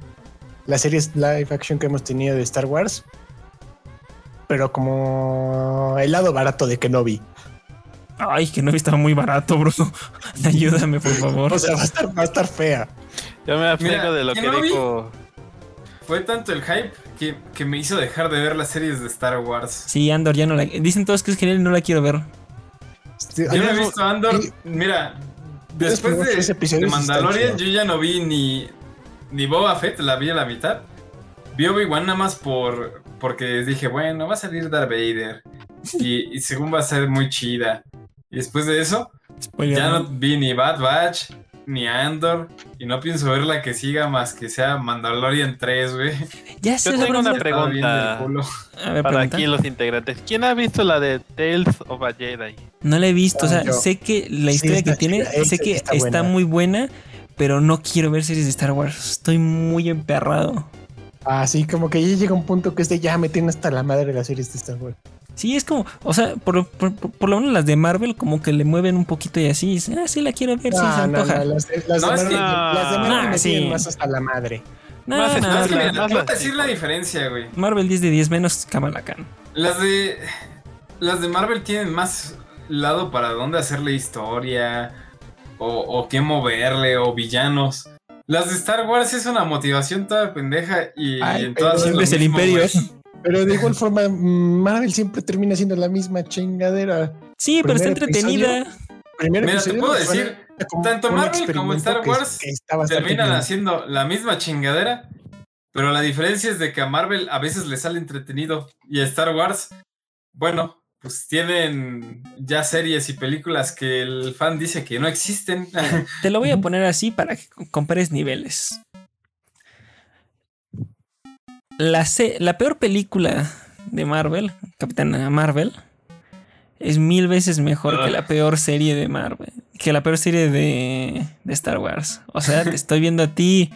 las series live action que hemos tenido de Star Wars, pero como el lado barato de Kenobi. Ay, que no estaba muy barato, bro. Ayúdame, por favor. O sea, va a estar, va a estar fea. Yo me Mira, de lo ¿que dijo. Fue tanto el hype que, que me hizo dejar de ver las series de Star Wars. Sí, Andor ya no la. Dicen todos que es genial y no la quiero ver. Este, Yo no he visto Andor. y- Mira, después de, de Mandalorian, yo ya no vi ni, ni Boba Fett, la vi a la mitad. Vi Obi-Wan nada más por, porque dije, bueno, va a salir Darth Vader. Y, y según va a ser muy chida. Y después de eso, Spoiler, ya no vi ni Bad Batch, ni Andor. Y no pienso ver la que siga más que sea Mandalorian 3, güey. Ya sé Yo tengo una pregunta. A ver, Para pregunta. aquí los integrantes. ¿Quién ha visto la de Tales of a Jedi? No la he visto. o sea, Ah, yo. sé que la Sí, historia que está tiene, sé que está está, buena. muy buena, pero no quiero ver series de Star Wars. Estoy muy emperrado. Así como que ya llega un punto que es de ya me tiene hasta la madre de las series de Star Wars. Sí, es como, o sea, por, por, por- por lo menos las de Marvel, como que le mueven un poquito y así. dice, Ah, sí, la quiero ver, sí, se No, no, antoja. no, las de, las No, de es Marvel, que- las de Marvel Ah, me sí. más hasta la madre. No, Más no, la- más decir la diferencia, güey. Marvel 10 de 10 menos Kamala Khan. Las de. Las de Marvel tienen más lado para dónde hacerle historia. O, o qué moverle. O villanos. Las de Star Wars es una motivación toda pendeja. Y, Ay, en todas siempre es el mismo, imperio. güey. Pero de igual forma, Marvel siempre termina siendo la misma chingadera. Sí, pero está entretenida. Primer Mira, te episodio puedo decir, como tanto Marvel como Star Wars que Terminan bien. haciendo la misma chingadera. Pero la diferencia es de que a Marvel a veces le sale entretenido. Y a Star Wars, bueno, pues tienen ya series y películas que el fan dice que no existen. Te lo voy a poner así para que compares niveles. La, la peor película de Marvel, Capitana Marvel, es mil veces mejor que la peor serie de Marvel. Que la peor serie de, de Star Wars. O sea, te estoy viendo a ti,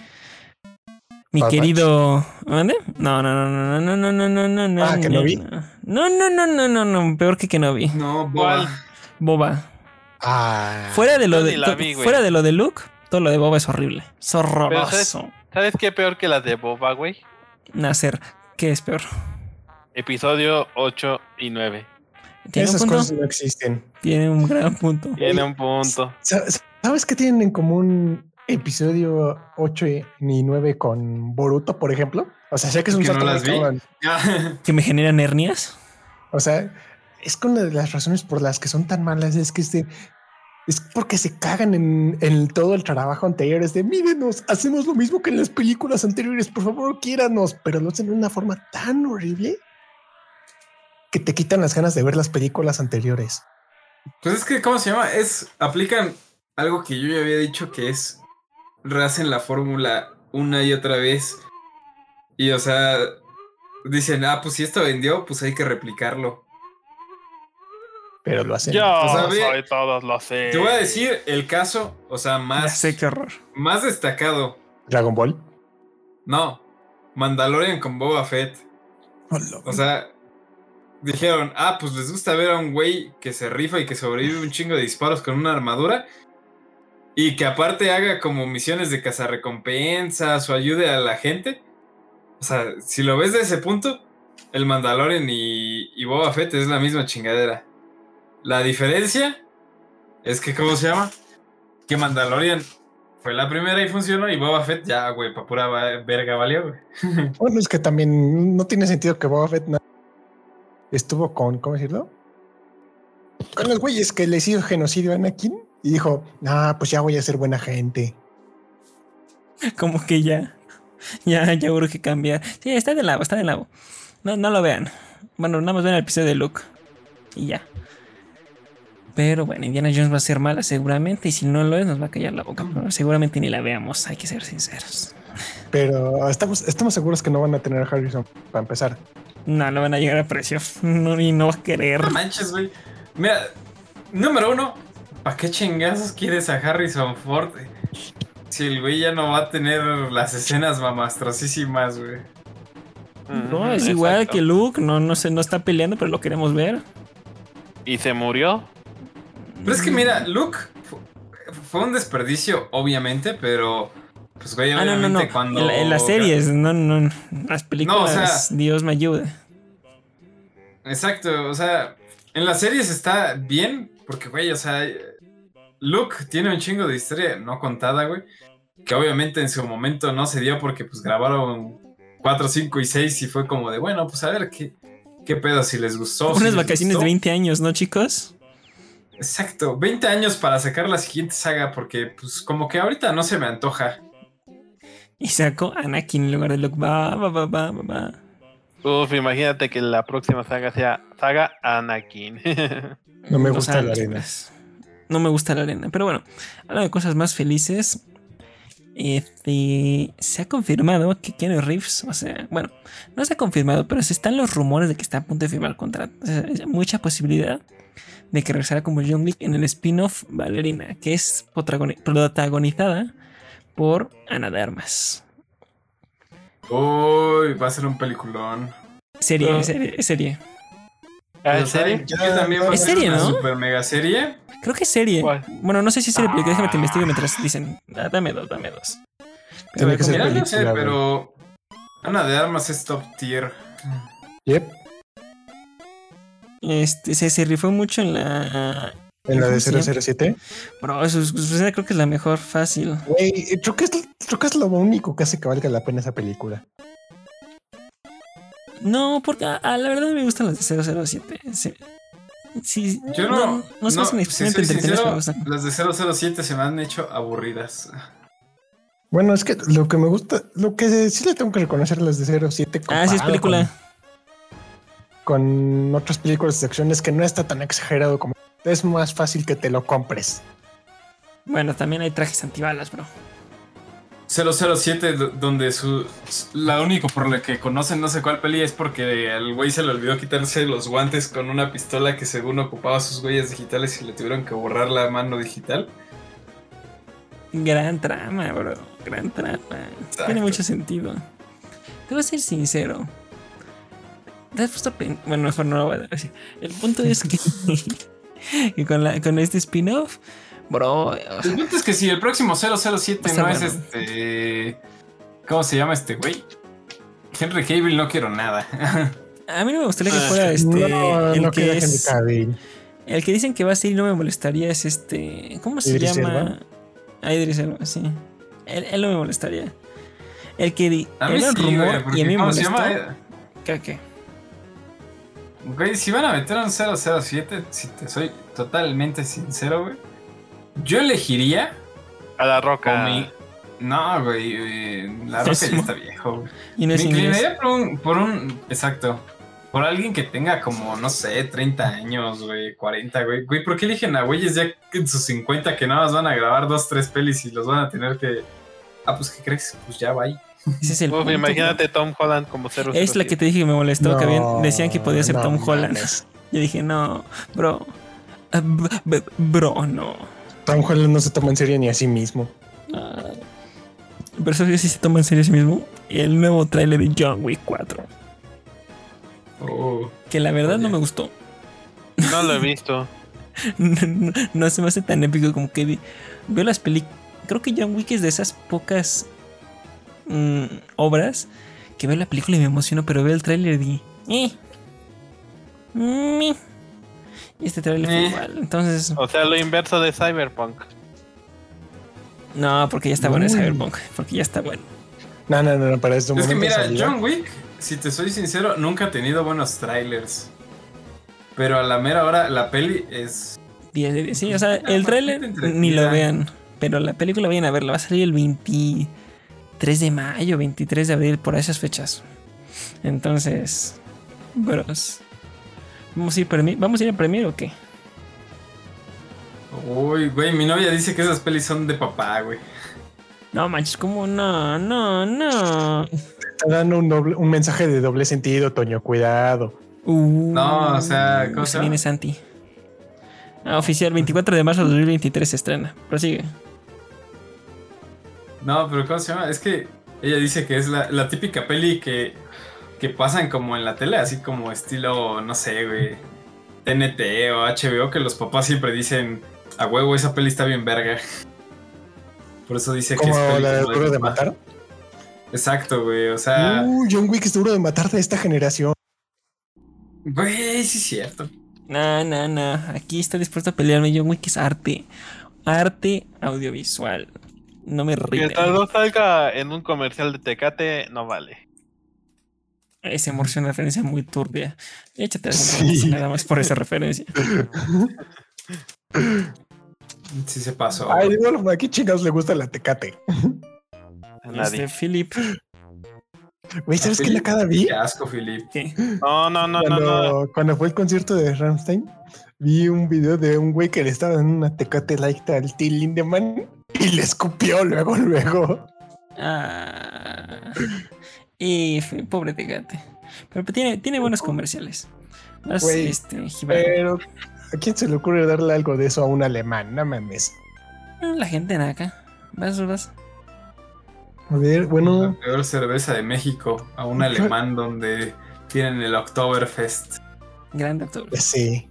mi Bad querido. ¿Mande? No, no, no, no, no, no, no, no, no, no. Ah, ¿Kenobi? No, no, no, no, no, no. Peor que Kenobi. no, ¿Cuál? Boba. Boba. Ah, Fuera de lo de, la vi, fuera de lo de Luke, todo lo de Boba es horrible. Es horroroso. ¿Sabes qué peor que la de Boba, güey? Nacer. ¿Qué es peor? Episodio 8 y 9. ¿Tiene un Esas punto? cosas no existen. Tiene un gran punto. Tiene un punto. Sa- ¿Sabes qué tienen en común episodio 8 y 9 con Boruto, por ejemplo? O sea, sé que es un Que salto. ¿Que me generan hernias? O sea, es que una de las razones por las que son tan malas es que este, es porque se cagan en, todo el trabajo anterior. Es de mírenos, hacemos lo mismo que en las películas anteriores. Por favor, quiéranos, pero lo hacen de una forma tan horrible que te quitan las ganas de ver las películas anteriores. Pues es que, ¿cómo se llama? Es, aplican algo que yo ya había dicho que es, rehacen la fórmula una y otra vez. Y, o sea, dicen, ah, pues si esto vendió, pues hay que replicarlo. Pero lo hacen. Yo O sea, ve- soy todos lo sé. Te voy a decir el caso, o sea, Ya más, sé qué horror. más destacado. Dragon Ball. No, Mandalorian con Boba Fett. O sea, dijeron, ah, pues les gusta ver a un güey que se rifa y que sobrevive un chingo de disparos con una armadura. Y que aparte haga como misiones de cazarrecompensas o ayude a la gente. O sea, si lo ves de ese punto, el Mandalorian y, y Boba Fett es la misma chingadera. La diferencia es que, ¿cómo se llama? Que Mandalorian fue la primera y funcionó y Boba Fett ya, güey, pa' pura verga valió, güey. Bueno, es que también no tiene sentido que Boba Fett na- estuvo con, ¿cómo decirlo? Con los güeyes que les hizo genocidio a Anakin y dijo, ah, pues ya voy a ser buena gente. Como que ya. Ya, ya urge cambiar. Sí, está de lado, está de lado. No, no lo vean. Bueno, nada más ven el episodio de Luke. Y ya. Pero bueno, Indiana Jones va a ser mala seguramente. Y si no lo es, nos va a callar la boca. Pero seguramente ni la veamos. Hay que ser sinceros. Pero estamos, estamos seguros que no van a tener a Harrison para empezar. No, no van a llegar a precio. No, y no va a querer. No manches, güey. Mira, número uno, ¿para qué chingazos quieres a Harrison Ford? Si el güey ya no va a tener las escenas mamastrosísimas, güey. No, es igual que Luke. No, no, se, no está peleando, pero lo queremos ver. Y se murió. Pero es que mira, Luke fu- fue un desperdicio, obviamente, pero pues güey, Ah, no, obviamente no, no. cuando. En, la- en las series, no, no. Las películas, sea- Dios me ayude. Exacto, o sea, en las series está bien, porque güey, o sea, Luke tiene un chingo de historia no contada, güey. Que obviamente en su momento no se dio porque pues grabaron 4, 5 y 6 y fue como de, bueno, pues a ver qué, qué pedo si les gustó. Unas vacaciones gustó. de 20 años, ¿no, chicos? Exacto, 20 años para sacar la siguiente saga porque pues como que ahorita no se me antoja. Y sacó Anakin en lugar de Luke. Va, va, va, va, va, va. Uf, imagínate que la próxima saga sea Saga Anakin. No me gusta la arena. pues. No me gusta la arena. Pero bueno, hablando de cosas más felices. Este, se ha confirmado que Keanu Reeves, o sea, bueno, no se ha confirmado, pero se están los rumores de que está a punto de firmar contrato. O sea, hay mucha posibilidad de que regresara como John Wick en el spin-off Ballerina, que es protagoni- protagonizada por Ana de Armas. Uy, va a ser un peliculón. Serie, Ah. es serie, es serie. ¿Ah, ¿En Pero ¿saben serio? qué también va a Es ser serie, una ¿no? super mega serie. Creo que es serie. ¿Cuál? Bueno, no sé si es serie, pero déjame te investigo mientras dicen, "Ah, dame dos, dame dos. Tiene que ser Mira, no sé, pero Ana de Armas es top tier. Yep. Este, se, se rifó mucho en la. En la de ¿Cómo se llama? 007. Bro, su, escena creo que es la mejor fácil. Güey, creo que, es, creo que es lo único que hace que valga la pena esa película. No, porque a, a la verdad me gustan las de 007. Sí, sí, Yo no. no, se me hacen si sincero, pero me gustan. las de 007 se me han hecho aburridas. Bueno, es que lo que me gusta, lo que sí le tengo que reconocer a las de 07 Ah, sí, es película. Con, con otras películas de acción es que no está tan exagerado como es más fácil que te lo compres. Bueno, también hay trajes antibalas, bro. 007, do- donde su. La único por la que conocen no sé cuál peli es porque al güey se le olvidó quitarse los guantes con una pistola que según ocupaba sus huellas digitales y le tuvieron que borrar la mano digital. Gran trama, bro. Gran trama. Tiene mucho sentido. Te voy a ser sincero. ¿Te has puesto a pen- Bueno, mejor no lo voy a decir. El punto es que, que con, la, con este spin-off, bro, o sea, El punto es que si el próximo 007 Está no es este. ¿Cómo se llama este güey? Henry Cavill no quiero nada. A mí no me gustaría que Ah, fuera este. no, el no que Henry. El que dicen que va a ser y no me molestaría es este. ¿Cómo se ¿Idris llama? Elba? Ah, Idris Elba, sí. Él, él no me molestaría. El que di- A mí era sí, un rumor güey, porque y a mí me ¿cómo se molestó. llama? ¿Qué, qué? Güey, si van a meter un 007, si te soy totalmente sincero, güey, yo elegiría A la roca. mi... No, güey, eh, la roca ya está viejo, güey. Y no Me es inglés. inclinaría por un, por un... Exacto. Por alguien que tenga como, no sé, 30 años, güey, 40, güey. Güey, ¿por qué eligen a güeyes ya en sus 50 que nada más van a grabar dos, tres pelis y los van a tener que... Ah, pues, ¿qué crees? Pues ya va ahí. Ese es el Uf, punto, imagínate Tom Holland como 007. güey. Es la que te dije que me molestó, que habían- decían que podía ser No, Tom Holland. Yo dije, no, bro. B- bro, no. Tom Holland no se toma en serio ni a sí mismo. Ah. Pero eso sí se toma en serio a sí mismo. El nuevo tráiler de John Wick 4. Oh. Que la verdad no me gustó. No lo he visto. no, no- no se me hace tan épico como que vi- veo las películas. Creo que John Wick es de esas pocas mm, obras que veo la película y me emociono, pero veo el tráiler y. Eh, mi. Y este tráiler fue Eh. igual. Entonces. O sea, lo inverso de Cyberpunk. No, porque ya está bueno el. Cyberpunk. Porque ya está bueno. No, no, no, no, para este Es que mira, salida. John Wick, si te soy sincero, nunca ha tenido buenos trailers. Pero a la mera hora, la peli es. 10 de 10. Sí, o sea, el tráiler ni lo vean. Pero la película vayan a verla. Va a salir el 23 de mayo, 23 de abril, por esas fechas. Entonces, bros. ¿Vamos a ir, premi- ¿Vamos a ir a Premiere o qué? Uy, güey, mi novia dice que esas pelis son de papá, güey. No manches, ¿cómo no? No, no. Está dando un, doble- un mensaje de doble sentido, Toño, cuidado. Uh, No, o sea, ¿cómo se viene Santi. Ah, oficial, 24 de marzo de 2023 se estrena. Prosigue. No, pero ¿cómo se llama? Es que ella dice que es la, la típica peli que, que pasan como en la tele, así como estilo, no sé, güey, TNT o HBO, que los papás siempre dicen, a huevo, esa peli está bien verga. Por eso dice que es peli la de como de Duro de. Matar. Exacto, güey, o sea, Uh, John Wick es duro de matar de esta generación. güey, sí es cierto. No, no, no. Aquí está dispuesto a pelearme. John Wick es arte. Arte audiovisual. No me ríe. Mientras no salga en un comercial de Tecate, no vale. Esa es una referencia muy turbia. Échate Sí. nada más por esa referencia. Sí se pasó. Ay, bueno, ¿a qué chingados le gusta la tecate? A nadie. Este, Philip. Güey, ¿sabes qué la cada vi? Qué asco, Philip. ¿Qué? No, no, no, no, no. Cuando, cuando fue el concierto de Rammstein, vi un video de un güey que le estaba dando una tecate light al Till Lindemann y le escupió luego, luego. Ah. Y pobre Tecate. Pero tiene, tiene buenos comerciales. Más Güey, este. Pero, ¿a quién se le ocurre darle algo de eso a un alemán? No mames. La gente naca. Vas, vas. A ver, La bueno, peor cerveza de México, a un alemán donde tienen el Oktoberfest. Gran doctor. sí.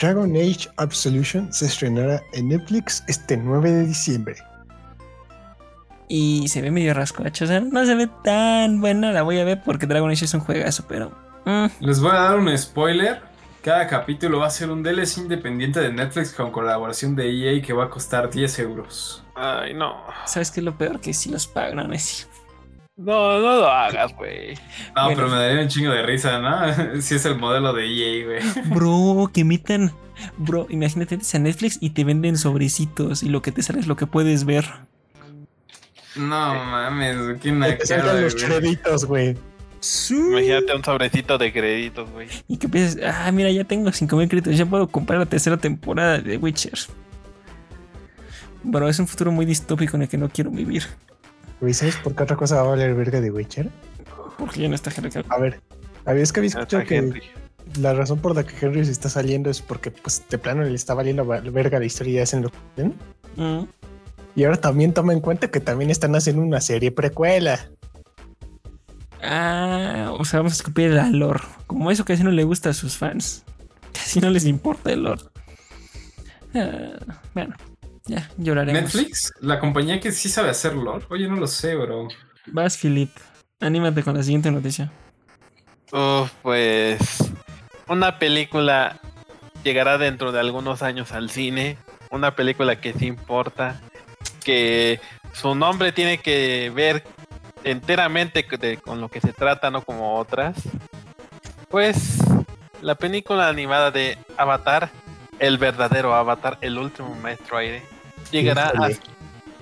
Dragon Age Absolution se estrenará en Netflix este 9 de diciembre. Y se ve medio rascuacho. O sea, no se ve tan buena. La voy a ver porque Dragon Age es un juegazo, pero. mm, Les voy a dar un spoiler. Cada capítulo va a ser un DLC independiente de Netflix con colaboración de EA que va a costar 10 euros. Ay, no. ¿Sabes qué es lo peor? Que si los pagan, no es No, no lo hagas, güey. No, Bueno. pero me daría un chingo de risa, ¿no? si es el modelo de EA, güey. Bro, que metan. Bro, imagínate entras a Netflix y te venden sobrecitos y lo que te sale es lo que puedes ver. No mames, qué Que te salgan nacada, los créditos, güey. Imagínate un sobrecito de créditos, güey. Y que piensas, ah, mira, ya tengo 5000 créditos, ya puedo comprar la tercera temporada de Witcher. Bro, es un futuro muy distópico en el que no quiero vivir. Güey, ¿sabes por qué otra cosa va a valer verga de Witcher? Porque ya no está Henry Cavill. A ver, ¿habías que había Hasta escuchado que Henry. la razón por la que Henry se está saliendo es porque, pues, de plano le está valiendo va- verga la historia y hacen lo que quieren? Mm. Y ahora también toma en cuenta que también están haciendo una serie precuela. Ah, o sea, vamos a escupir el lore. Como eso casi no le gusta a sus fans. Casi no les importa el lore. Ah, bueno, ya lloraremos. Netflix, la compañía que sí sabe hacer lore. Oye, no lo sé, bro. Vas, Philip. Anímate con la siguiente noticia. Uf, pues una película llegará dentro de algunos años al cine. Una película que sí importa. Que su nombre tiene que ver enteramente de- con lo que se trata, no como otras. Pues la película animada de Avatar, el verdadero Avatar, el último maestro aire, llegará a,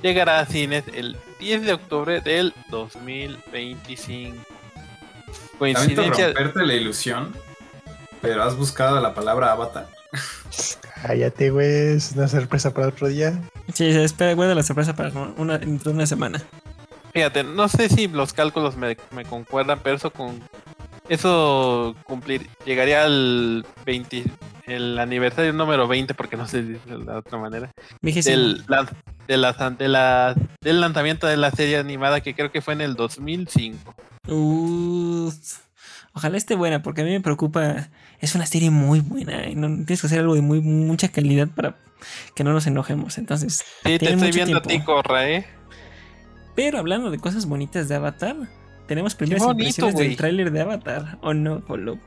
llegará a cines el 10 de octubre del 2025. Lamento Coincidencia. romperte la ilusión, pero has buscado la palabra avatar. Cállate, güey. Es una sorpresa para otro día. Sí, se espera, guarda la sorpresa para una, dentro de una semana. Fíjate, no sé si los cálculos me, me concuerdan, pero eso con eso cumplir llegaría al 20 el aniversario número 20 porque no sé de la otra manera del de la, de la- del lanzamiento de la serie animada que creo que fue en el 2005. Uh, ojalá esté buena, porque a mí me preocupa. Es una serie muy buena. y no, tienes que hacer algo de muy mucha calidad para que no nos enojemos. Entonces, Sí, te estoy viendo a tiempo. ti, Corra, ¿eh? pero hablando de cosas bonitas de Avatar, tenemos primeras bonito, impresiones del tráiler de Avatar. ¿O no, Polo?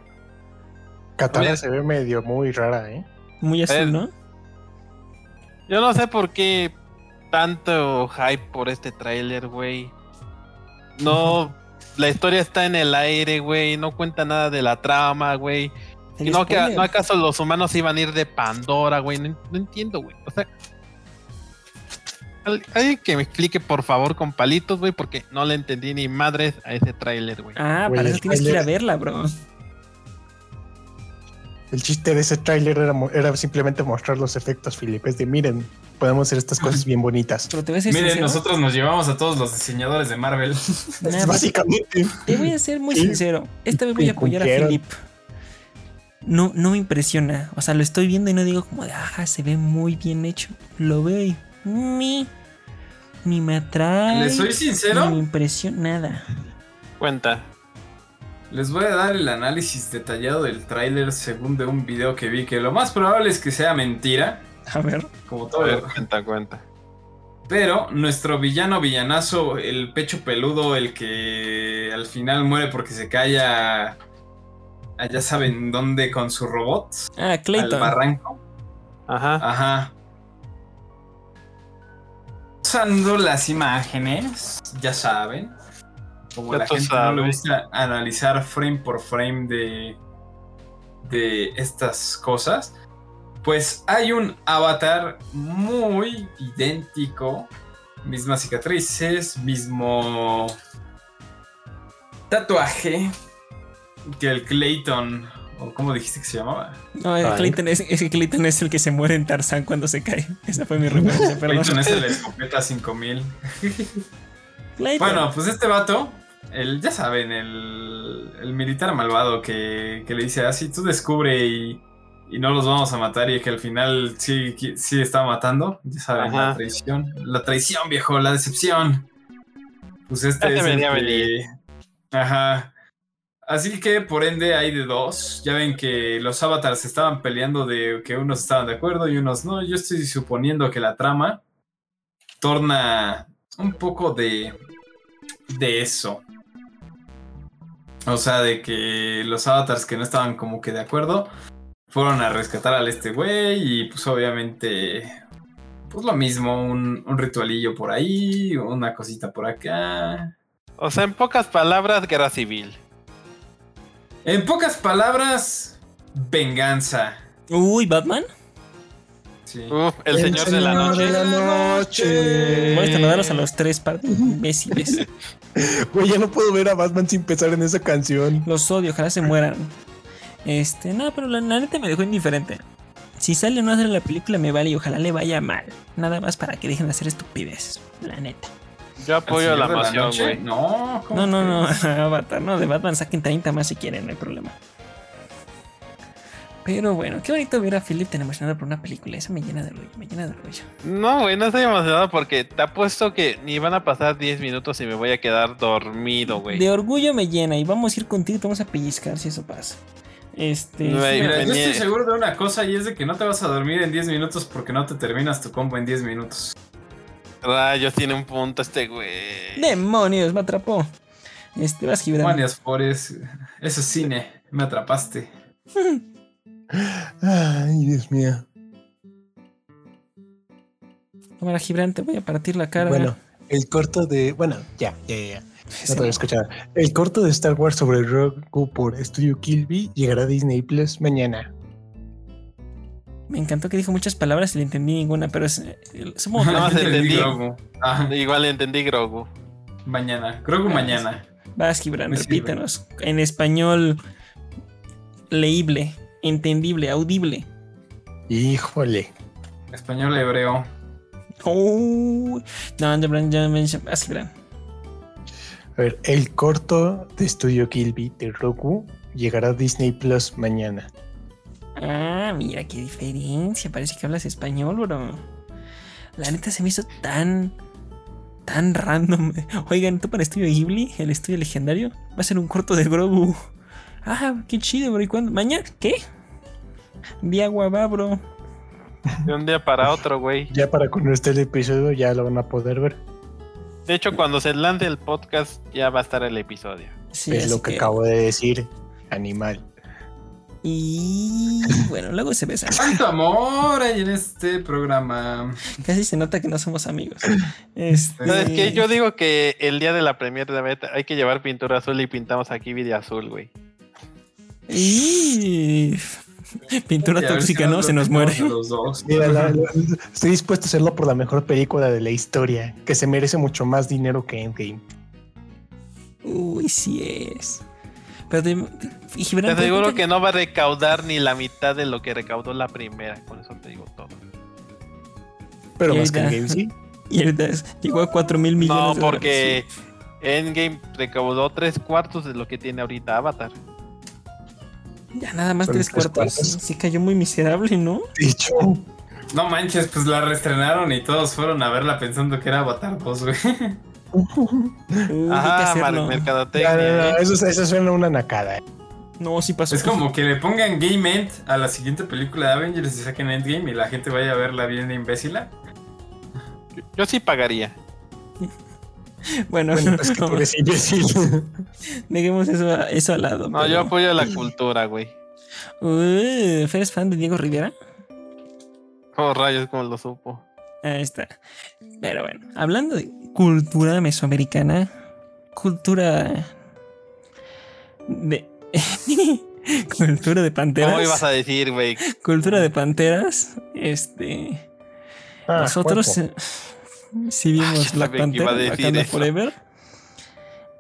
Katara Oye. se ve medio muy rara, ¿eh? Muy azul, ¿no? Yo no sé por qué tanto hype por este tráiler, güey. No, la historia está en el aire, güey. No cuenta nada de la trama, güey. No, que. ¿No acaso los humanos iban a ir de Pandora, güey? No, no entiendo, güey. O sea... al- Alguien que me explique, por favor, con palitos, güey, porque no le entendí ni madres a ese tráiler, güey. Ah, para eso tienes que ir a verla, bro. El chiste de ese tráiler era, simplemente mostrar los efectos, Philip. Es de, miren, podemos hacer estas cosas bien bonitas. Pero te voy a ser Miren, sincero. nosotros nos llevamos a todos los diseñadores de Marvel. Nah, Básicamente. Te voy a ser muy Sí. sincero. Esta vez voy a apoyar a. Philip. No, no me impresiona. O sea, lo estoy viendo y no digo como de, ah, se ve muy bien hecho. Lo veo y ni, ni me atrae. Les soy Ni me sincero, impresiona nada. Cuenta. les voy a dar el análisis detallado del tráiler según de un video que vi, que lo más probable es que sea mentira, A ver. como A todo. ver, cuenta, cuenta. Pero nuestro villano, villanazo, el pecho peludo, el que al final muere porque se cae a, a ya saben dónde con su robot, Ah, al Clayton. barranco. Ajá. Ajá. Usando las imágenes, ya saben. Como Ya la gente no le gusta analizar frame por frame de, de estas cosas. Pues hay un avatar muy idéntico. Mismas cicatrices, mismo tatuaje que el Clayton. ¿O cómo dijiste que se llamaba? No. Clayton es, ese Clayton es el que se muere en Tarzán cuando se cae. Esa fue mi referencia, perdón. Clayton es el escopeta 5000. Clayton. Bueno, pues este vato, el, ya saben, el, el militar malvado que, que le dice, ah, sí, tú descubre y, y no los vamos a matar y que al final sí, sí está matando. Ya saben, la traición. La traición, viejo, la decepción. Pues este Ya es el que- venir. Ajá. Así que por ende hay de dos. Ya ven que los avatars estaban peleando de que unos estaban de acuerdo y unos no. Yo estoy suponiendo que la trama torna un poco de de eso. O sea, de que los avatars que no estaban como que de acuerdo fueron a rescatar al este güey y pues obviamente pues lo mismo, un, un ritualillo por ahí, una cosita por acá. O sea, en pocas palabras, guerra civil. En pocas palabras, venganza. Uy, Batman. Sí. Uf, el, señor, de la noche. de la noche. Voy a saludarlos a los tres partes imbéciles. Güey, ya no puedo ver a Batman sin pensar en esa canción. Los odio, ojalá se mueran. Este, no, pero la, la neta me dejó indiferente. Si sale o no sale la película, me vale y ojalá le vaya mal. Nada más para que dejen de hacer estupideces. La neta. Yo ¿El apoyo la Noche? güey. No, ¿cómo No, no, no? Avatar, no, de Batman saquen 30 más si quieren, no hay problema. Pero bueno, qué bonito ver a Philip tan emocionado por una película. Eso me llena de orgullo, me llena de orgullo. No, güey, no estoy emocionado porque te apuesto que ni van a pasar 10 minutos y me voy a quedar dormido, güey. De orgullo me llena y vamos a ir contigo y te vamos a pellizcar si eso pasa. Este. Sí, Mira, yo estoy seguro de una cosa y es de que no te vas a dormir en 10 minutos porque no te terminas tu combo en 10 minutos. Rayos, tiene un punto este güey. Demonios, me atrapó. Este, vas, Gibran. Manias Forest. Eso es cine. Me atrapaste. Ay, Dios mío. Cámara, Gibran, te voy a partir la cara. Bueno, el corto de. Bueno, ya, ya, ya. No te voy a escuchar. El corto de Star Wars sobre Roku por Studio Kilby llegará a Disney Plus mañana. Me encantó que dijo muchas palabras y le entendí ninguna, pero es, eh, somos Nada más Entendí. Grogu. Ah, Igual entendí Grogu. mañana. Grogu mañana. Vas, Gibran, Me sirve. repítenos. En español leíble, entendible, audible. Híjole. Español hebreo. Oh, no, ya, Bran, ya, ya, vas, Gibran. A ver, el corto de Studio Kilby de Roku llegará a Disney Plus mañana. Ah, mira qué diferencia. Parece que hablas español, bro. La neta se me hizo tan. tan random. Oigan, ¿tú para Estudio Ghibli, el estudio legendario? Va a ser un corto de Grogu. Ah, qué chido, bro. ¿Y cuándo? ¿Mañana? ¿Qué? De agua va, bro. De un día para otro, güey. Ya para cuando esté el episodio ya lo van a poder ver. De hecho, cuando se lance el podcast, ya va a estar el episodio. Sí, es lo que, acabo de decir. Animal. Y bueno, luego se besan. ¿Cuánto amor hay en este programa? Casi se nota que no somos amigos. Este... ¿Sabes qué? Yo digo que el día de la premiere de Beta hay que llevar pintura azul y pintamos aquí de azul, güey. Y... Pintura tóxica, ¿no? Se nos muere. Mira, la- la- estoy dispuesto a hacerlo por la mejor película de la historia, que se merece mucho más dinero que Endgame. Uy, sí es. Pero te, Gibran, Te aseguro ¿por qué que no va a recaudar ni la mitad de lo que recaudó la primera. Con eso te digo todo. Pero Y más que Endgame, sí. Y ahorita es- llegó a 4 mil millones No, de porque Endgame recaudó tres cuartos de lo que tiene ahorita Avatar. Ya nada más Son tres tres cuartos. cuartos. Sí cayó muy miserable, ¿no? De hecho, No manches, pues la reestrenaron y todos fueron a verla pensando que era Avatar 2, güey. Uy, Ajá, mar- mercadotecnia. no, no, ¿eh? eso, eso suena una nacada. eh. No, sí pasó. Es como que le pongan Game End a la siguiente película de Avengers y saquen Endgame y la gente vaya a verla bien imbécila. Yo sí pagaría. Bueno, Bueno, es que tú eres imbécil. dejemos eso, a- eso al lado. No, pero- yo apoyo la cultura, güey. Uy, ¿Fer es fan de Diego Rivera? Oh, rayos, como lo supo. Ahí está. Pero bueno, hablando de cultura mesoamericana, cultura de cultura de panteras, ¿Cómo ibas a decir, güey? cultura de panteras, este Ah, nosotros cuerpo. sí vimos Yo Black sabía que iba a Panther, decir Wakanda eso. Forever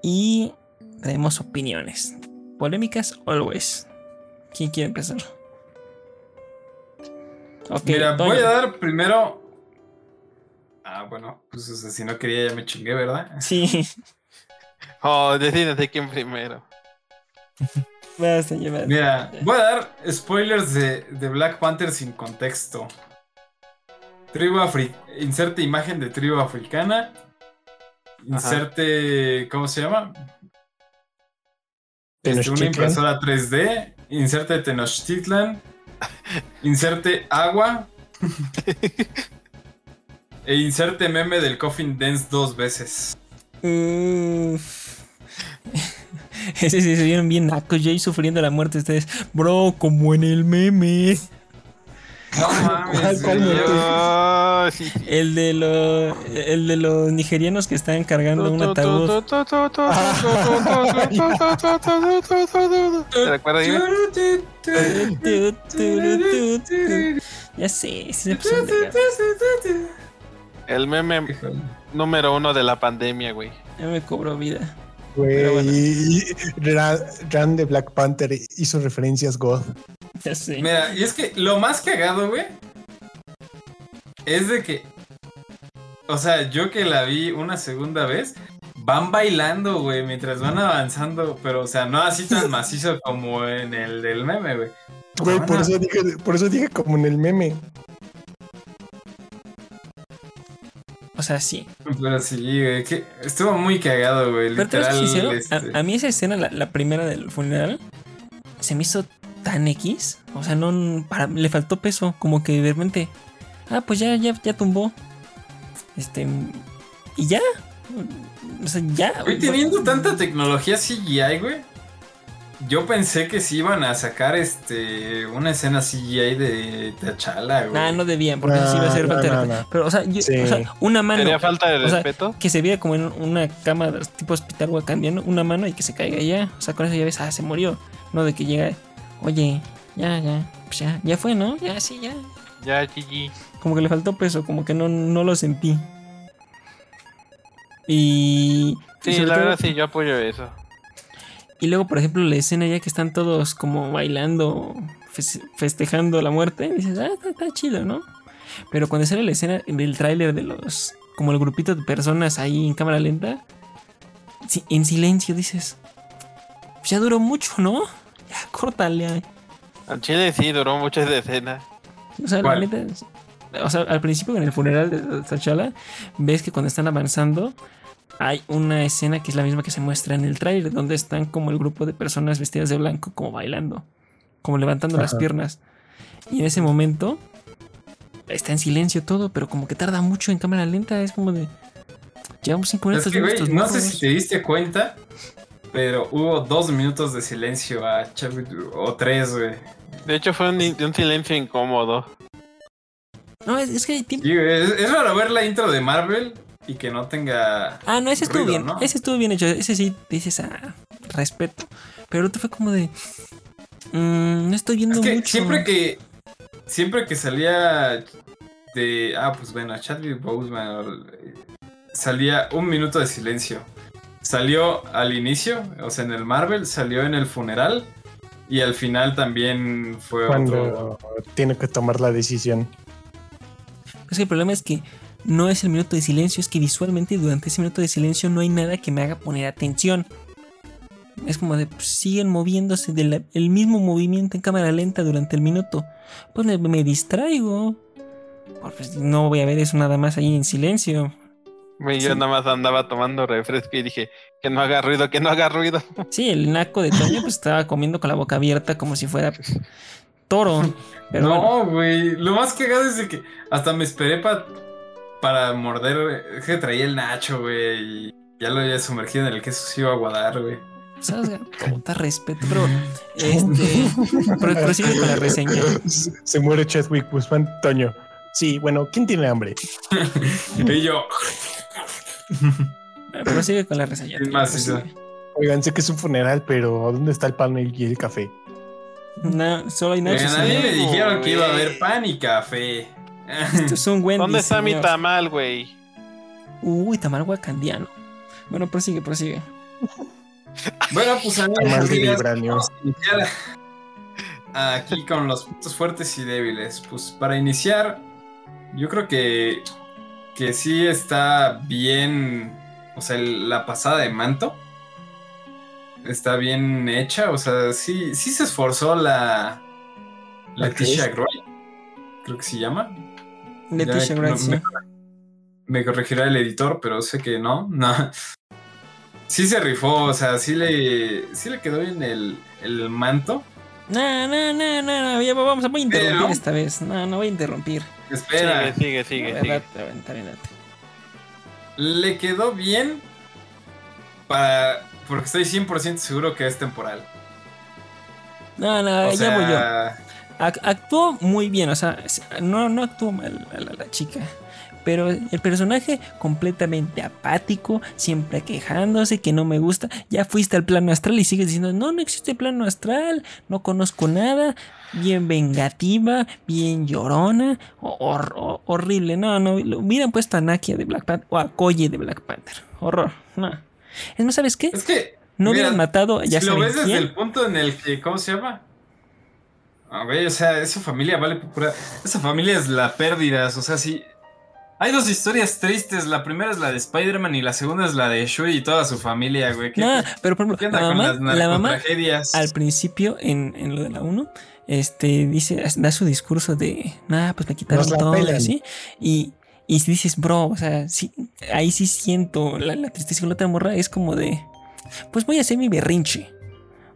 y traemos opiniones polémicas always. ¿Quién quiere empezar? Ok, Mira, Toño. voy a dar primero. Ah, bueno, pues o sea, si no quería ya me chingué, ¿verdad? Sí, Oh, decídense quién primero. Mira, voy a dar spoilers de, de Black Panther sin contexto. Tribu Afri inserte imagen de tribu africana. Inserte. ¿Cómo se llama? Este, una impresora 3D. Inserte Tenochtitlan. Inserte agua. E inserte meme del Coffin Dance dos veces. Uf. Ese sí se vieron bien nacos, Jay sufriendo la muerte ustedes. Bro, como en el meme. No mames. ¿Cuál güey. muerte? Sí, sí. El de los el de los nigerianos que están cargando un ataúd. ¿Te recuerdas? Ya sé, sí se pasaron de gas. El meme número uno de la pandemia, güey. Ya me cobró vida. Güey, bueno. Ran de Black Panther hizo referencias God. Ya sé. Mira, y es que lo más cagado, güey, es de que, o sea, yo que la vi una segunda vez, van bailando, güey, mientras van avanzando, pero, o sea, no así tan macizo como en el del meme, güey. Güey, por a- eso dije, por eso dije como en el meme. Sea, sí. Pero sí, güey, que estuvo muy cagado, güey, Pero literal. sincero, este, a, a mí esa escena, la, la primera del funeral, se me hizo tan X. O sea, no para- le faltó peso. Como que de repente. Ah, pues ya, ya, ya tumbó. Este. Y ya. O sea, ya. Güey, teniendo tanta tecnología CGI, güey. Yo pensé que sí iban a sacar este una escena CGI de T'Challa, güey. Nah, no debían, porque sí iba a ser No, falta de respeto. no. Pero, o sea, yo- Sí. o sea, una mano. ¿Sería falta de o sea, respeto? que se viera como en una cama tipo hospital wakandiano, una mano y que se caiga ya. O sea, con eso ya ves, ah, se murió. No de que llega, oye, ya, ya, pues ya, ya fue, ¿no? Ya, sí, ya. Ya, GG. Como que le faltó peso, como que no, no lo sentí. Y. Sí, la todo- verdad sí, yo apoyo eso. Y luego, por ejemplo, la escena ya que están todos como bailando, fes- festejando la muerte, dices, ah, está, está chido, ¿no? Pero cuando sale la escena del tráiler de los, como el grupito de personas ahí en cámara lenta, si- en silencio dices, "Pues ya duró mucho, ¿no? Ya, córtale. Al chile sí, duró mucho esa escena. O sea, la neta, o sea, al principio en el funeral de T'Challa, ves que cuando están avanzando, hay una escena que es la misma que se muestra en el tráiler, donde están como el grupo de personas vestidas de blanco, como bailando, como levantando las Ajá. piernas. Y en ese momento está en silencio todo, pero como que tarda mucho en cámara lenta, es como de... Llevamos cinco Es minutos que, viendo güey, estos no sé morros". si te diste cuenta, pero hubo dos minutos de silencio a Chadwick, o tres, güey. De hecho, fue un, un silencio incómodo. No, es, es que hay tiempo... Es, es raro ver la intro de Marvel y que no tenga. Ah, no, ese estuvo ruido, bien. ¿no? Ese estuvo bien hecho. Ese sí dices, ah, respeto. Pero el otro fue como de. mm, no estoy viendo Es que mucho. siempre que. Siempre que salía de. Ah, pues bueno, Chadwick Boseman salía un minuto de silencio. Salió al inicio, o sea, en el Marvel, salió en el funeral. Y al final también fue otro. Cuando tiene que tomar la decisión. Es que el problema es que no es el minuto de silencio, es que visualmente durante ese minuto de silencio no hay nada que me haga poner atención. Es como de pues, siguen moviéndose del el mismo movimiento en cámara lenta durante el minuto. Pues me, me distraigo. Pues, no voy a ver eso nada más ahí en silencio. Güey, Yo Sí. nada más andaba tomando refresco y dije, que no haga ruido, que no haga ruido. Sí, el naco de Toño pues estaba comiendo con la boca abierta como si fuera toro. Pero no, güey. Lo más cagado es de que hasta me esperé pa- para morder. Es que traía el nacho, güey. Y ya lo había sumergido en el queso, se iba a aguadar, güey. ¿Sabes? Puta respeto. Pero, este. Pro- prosigue con la reseña. Se se muere Chadwick Boseman, Toño. Sí, bueno, ¿quién tiene hambre? Y yo. Prosigue con la reseña. Es más. Oigan, sé que es un funeral, pero ¿dónde está el pan y el café? No, solo hay nachos. Oigan, a mí me dijeron que iba a haber pan y café. Esto es un Wendy's, ¿Dónde está mi tamal, güey? Uy, tamal wakandiano. Bueno, prosigue, prosigue. Bueno, pues a iniciar aquí con los puntos fuertes y débiles. Pues para iniciar, yo creo que, que sí está bien, o sea, el- la pasada de manto está bien hecha, o sea, sí, sí se esforzó la Leticia Groy, creo que se llama. Leticia no, sí. me, me corregirá el editor, pero sé que no. No. Sí se rifó, o sea, sí le, sí le quedó bien el, el manto. No, no, no, no, no, ya vamos, voy a interrumpir Pero- esta vez. No, no voy a interrumpir. Espera, Sigue, sigue, sigue, ver, sigue. date, date. le quedó bien para. Porque estoy 100% seguro que es temporal. No, no, O ya voy yo. Actuó muy bien, o sea, no, no actuó mal a la, la chica. Pero el personaje completamente apático, siempre quejándose que no me gusta. Ya fuiste al plano astral y sigues diciendo, no, no existe plano astral, no conozco nada. Bien vengativa, bien llorona, ho- hor- ho- horrible. No, no, lo hubieran puesto a Nakia de Black Panther o a Koye de Black Panther. Horror, no. Es más, ¿sabes qué? es que. No mira, hubieran matado, ya si lo ves desde quién. el punto en el que. ¿Cómo se llama? Ah, o sea, esa familia vale por pura. Esa familia es la pérdidas. O sea, sí. Hay dos historias tristes. La primera es la de Spider-Man y la segunda es la de Shuri y toda su familia, güey. ¿Qué, Nah, pero por ejemplo, la con mamá, las la mamá al principio, en, en lo de la 1, este, dice, da su discurso de, nada, pues me quitaron Nos todo, y así. Y, y si dices, bro, o sea, sí, ahí sí siento la, la tristeza con la otra morra, es como de, pues voy a hacer mi berrinche.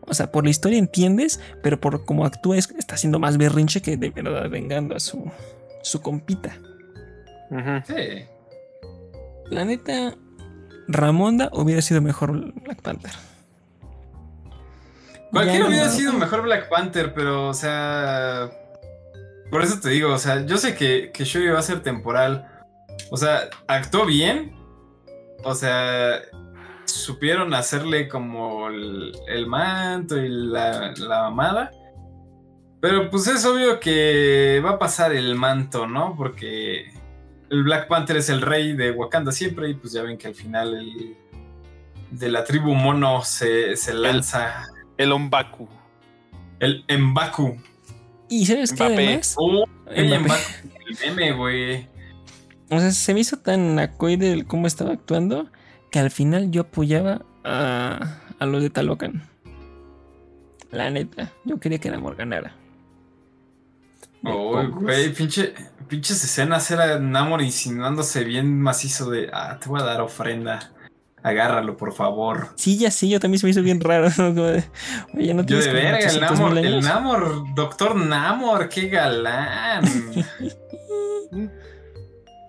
O sea, por la historia entiendes, pero por cómo actúa es- está haciendo más berrinche que de verdad vengando a su, su compita. Ujú. Sí. La neta, Ramonda hubiera sido mejor Black Panther. Cualquiera hubiera no. sido mejor Black Panther, pero, o sea. Por eso te digo, o sea, yo sé que, que Shuri va a ser temporal. O sea, actuó bien. O sea, supieron hacerle como el, el manto y la, la mamada. Pero pues es obvio que va a pasar el manto, ¿no? Porque el Black Panther es el rey de Wakanda siempre y pues ya ven que al final el de la tribu mono se, se lanza El Ombaku. el Mbaku. Y sabes qué además, Oh, el Mbappé. Mbaku, el meme, güey. o sea, se me hizo tan acoide el cómo estaba actuando que al final yo apoyaba a, a los de Talocan. La neta, yo quería que Namor ganara. Oh, güey, pinche, pinches escenas era Namor insinuándose bien macizo de, ah, te voy a dar ofrenda. Agárralo, por favor. Sí, ya sí, yo también se me hizo bien raro. ¿no? Como de, Oye, no Yo de verga, el 800 Namor, el? Namor, doctor Namor, qué galán.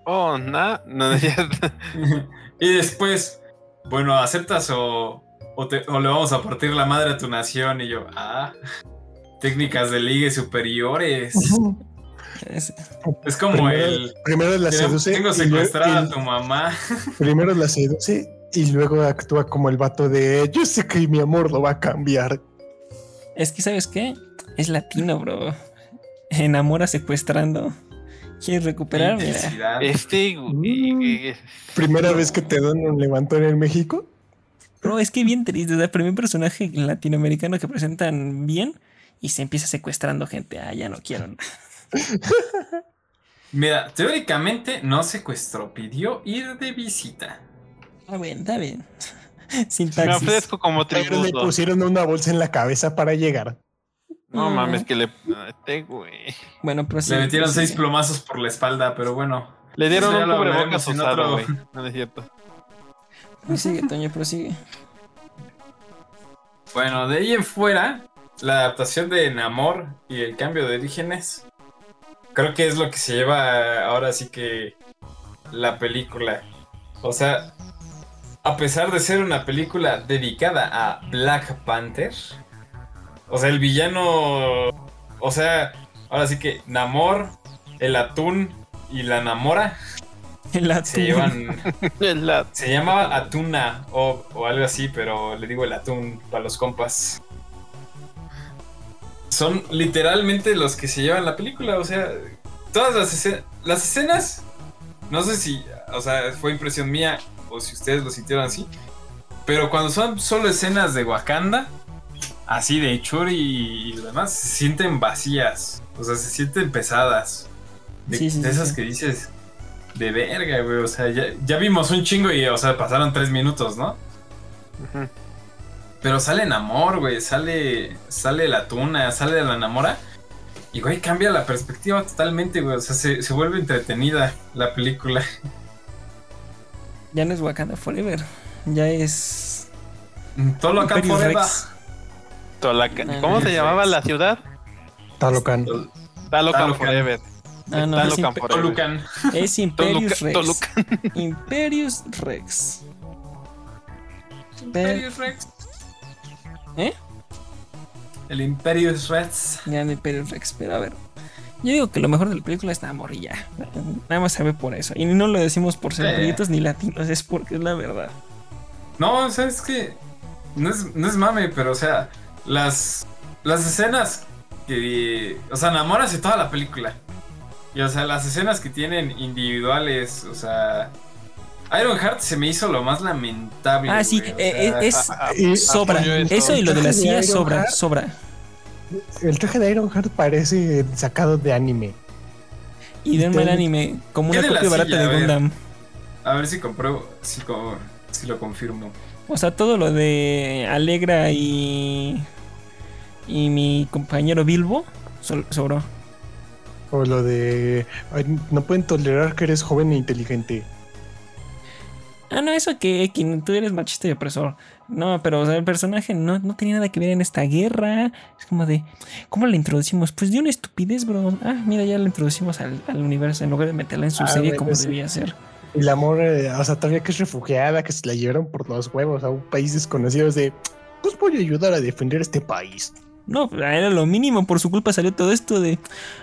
Oh, na, no, cierto. y después, bueno, ¿aceptas o, o, te- o le vamos a partir la madre a tu nación? Y yo, ah, técnicas de ligue superiores. Es- Es como Primero, el... primero la Tengo seduce. tengo y luego- secuestrada a tu mamá. primero la seduce y luego actúa como el vato de yo sé que mi amor lo va a cambiar. Es que, ¿sabes qué? Es latino, bro. Enamora secuestrando. ¿Quieres recuperar? Mira. Intensidad. Este, güey, Primera vez que te dan un levantón en México. Bro, es que bien triste. Es el primer personaje latinoamericano que presentan bien y se empieza secuestrando gente. Ah, ya no quiero. Mira, teóricamente no secuestró, pidió ir de visita. Está bien, está bien. Sin me taxis. ofrezco como Pero le tributo. pusieron una bolsa en la cabeza para llegar. No Mm. mames, que le. Este, güey. Bueno, pero sí. Le metieron sí, seis sí. plomazos por la espalda, pero bueno. Le dieron un cubrebocas otro- güey. No, no es cierto. Prosigue, Toño, prosigue. Bueno, de ahí en fuera, la adaptación de Namor y el cambio de orígenes, creo que es lo que se lleva ahora sí que la película. O sea, a pesar de ser una película dedicada a Black Panther, o sea, el villano, o sea, ahora sí que Namor, el atún y la Namora El se atún. llevan La- se llamaba Atuna o, o algo así, pero le digo el atún para los compas. Son literalmente los que se llevan la película, o sea, todas las, esce- las escenas, no sé si, o sea, fue impresión mía o si ustedes lo sintieron así, pero cuando son solo escenas de Wakanda, así de Churi y lo demás, se sienten vacías, o sea, se sienten pesadas. De, Sí, sí, de sí, esas sí. que dices, de verga, güey. O sea, ya, ya vimos un chingo y, o sea, pasaron tres minutos, ¿no? Pero sale Namor, güey. Sale, sale la tuna, sale la Namora. Y, güey, cambia la perspectiva totalmente, güey. O sea, se, se vuelve entretenida la película. Ya no es Wakanda Forever. Ya es. Todo lo acá Imperius forever. Rex. No, ¿Cómo se llamaba la ciudad? Talocan. Talocan Talocan. Forever. Ah, no, es, Talocan Forever. Tolucan. es Imperius Rex. Tolucan. Imperius Rex. Imperius Rex. ¿Eh? El Imperius Rex. Grande Imperius Rex. Pero a ver. Yo digo que lo mejor de la película es ya. Nada más se ve por eso. Y no lo decimos por ser Eh. ni latinos, es porque es la verdad. No, o sea, es que no es, no es mame, pero o sea, las, las escenas que... O sea, enamoras de toda la película. Y o sea, las escenas que tienen individuales, o sea... Ironheart se me hizo lo más lamentable. Ah, sí, güey, o eh, sea, es. Ah, ah, Y sobra. eso. Y lo de la de Iron sobra, Heart. sobra. el traje de Ironheart parece sacado de anime. Y denme el Entonces, anime como ¿qué una de copia barata silla? de A ver. Gundam. A ver si compruebo, si, si lo confirmo. O sea, todo lo de Alegra y. Y mi compañero Bilbo sobró. O lo de "Ay, no pueden tolerar que eres joven e inteligente. Ah, no, eso que tú eres machista y opresor. No, pero o sea, el personaje no, no tenía nada que ver en esta guerra. Es como de, ¿cómo la introducimos? Pues de una estupidez, bro. Ah, mira, ya la introducimos al, al universo en lugar de meterla en su Ah, serie bueno, como sí. debía ser. Y la morra, o sea, todavía que es refugiada, que se la llevaron por los huevos a un país desconocido, es de, pues voy a ayudar a defender este país. No, era lo mínimo. Por su culpa salió todo esto de.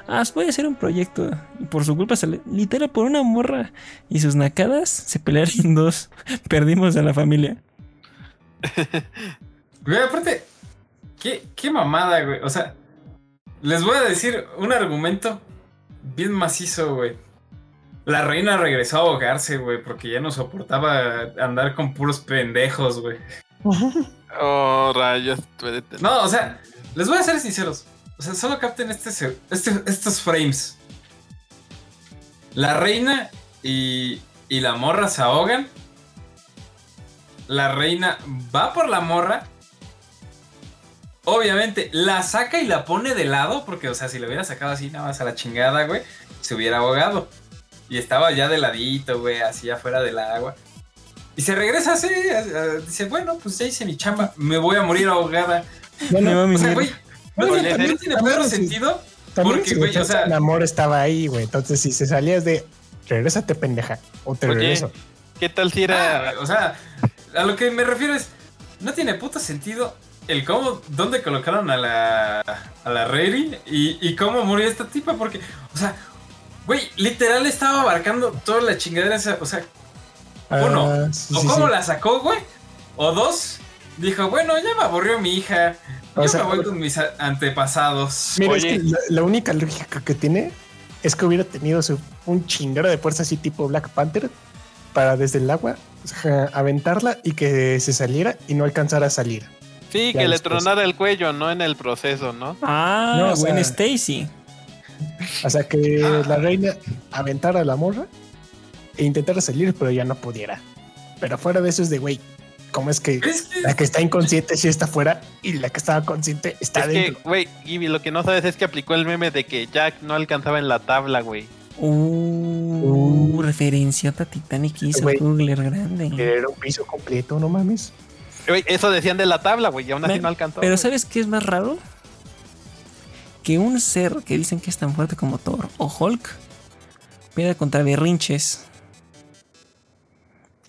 Ah, voy a hacer un proyecto. Y por su culpa salió. Literal, por una morra. Y sus nacadas se pelearon dos. Perdimos a la familia. Güey, aparte, ¿qué, qué mamada, güey. O sea, les voy a decir un argumento bien macizo, güey. La reina regresó a ahogarse, güey, porque ya no soportaba andar con puros pendejos, güey. Oh, rayos. No, o sea, les voy a ser sinceros. O sea, solo capten este, este, estos frames. La reina y, y la morra se ahogan. La reina va por la morra. Obviamente la saca y la pone de lado. Porque, o sea, si la hubiera sacado así nada más a la chingada, güey, se hubiera ahogado. Y estaba ya de ladito, güey, así afuera del agua. Y se regresa así, dice, bueno, pues ya hice mi chamba, me voy a morir ahogada. Bueno, o sea, güey, no, tiene perro sentido. Porque, güey, o sea... El amor estaba ahí, güey. Entonces, si se salías de, regrésate, pendeja, o te regreso. ¿Qué tal si era...? Ah, o sea, a lo que me refiero es, no tiene puto sentido el cómo, dónde colocaron a la, a la Rary y, y cómo murió esta tipa, porque, o sea, güey, literal estaba abarcando toda la chingadera, o sea, uno, ah, o cómo la sacó, güey. O dos, dijo, bueno, ya me aburrió mi hija. Yo me voy con mis antepasados. Mira, es que la, única lógica que tiene es que hubiera tenido un chingero de fuerza así tipo Black Panther para desde el agua aventarla y que se saliera y no alcanzara a salir. Sí, que le tronara el cuello, no en el proceso, ¿no? Ah, no, Gwen Stacy. O sea, que la reina aventara a la morra e intentara salir, pero ya no pudiera. Pero fuera de eso es de, güey, ¿cómo es que, la que está inconsciente sí está fuera y la que estaba consciente está es dentro? Güey, Gibby, lo que no sabes es que aplicó el meme de que Jack no alcanzaba en la tabla, güey. Uh, uh, referencia a Titanic hizo Google grande. Era un piso completo, no mames. Güey, eso decían de la tabla, güey, y aún así no alcanzó. Pero ¿sabes qué es más raro? Que un ser que dicen que es tan fuerte como Thor o Hulk pida contra berrinches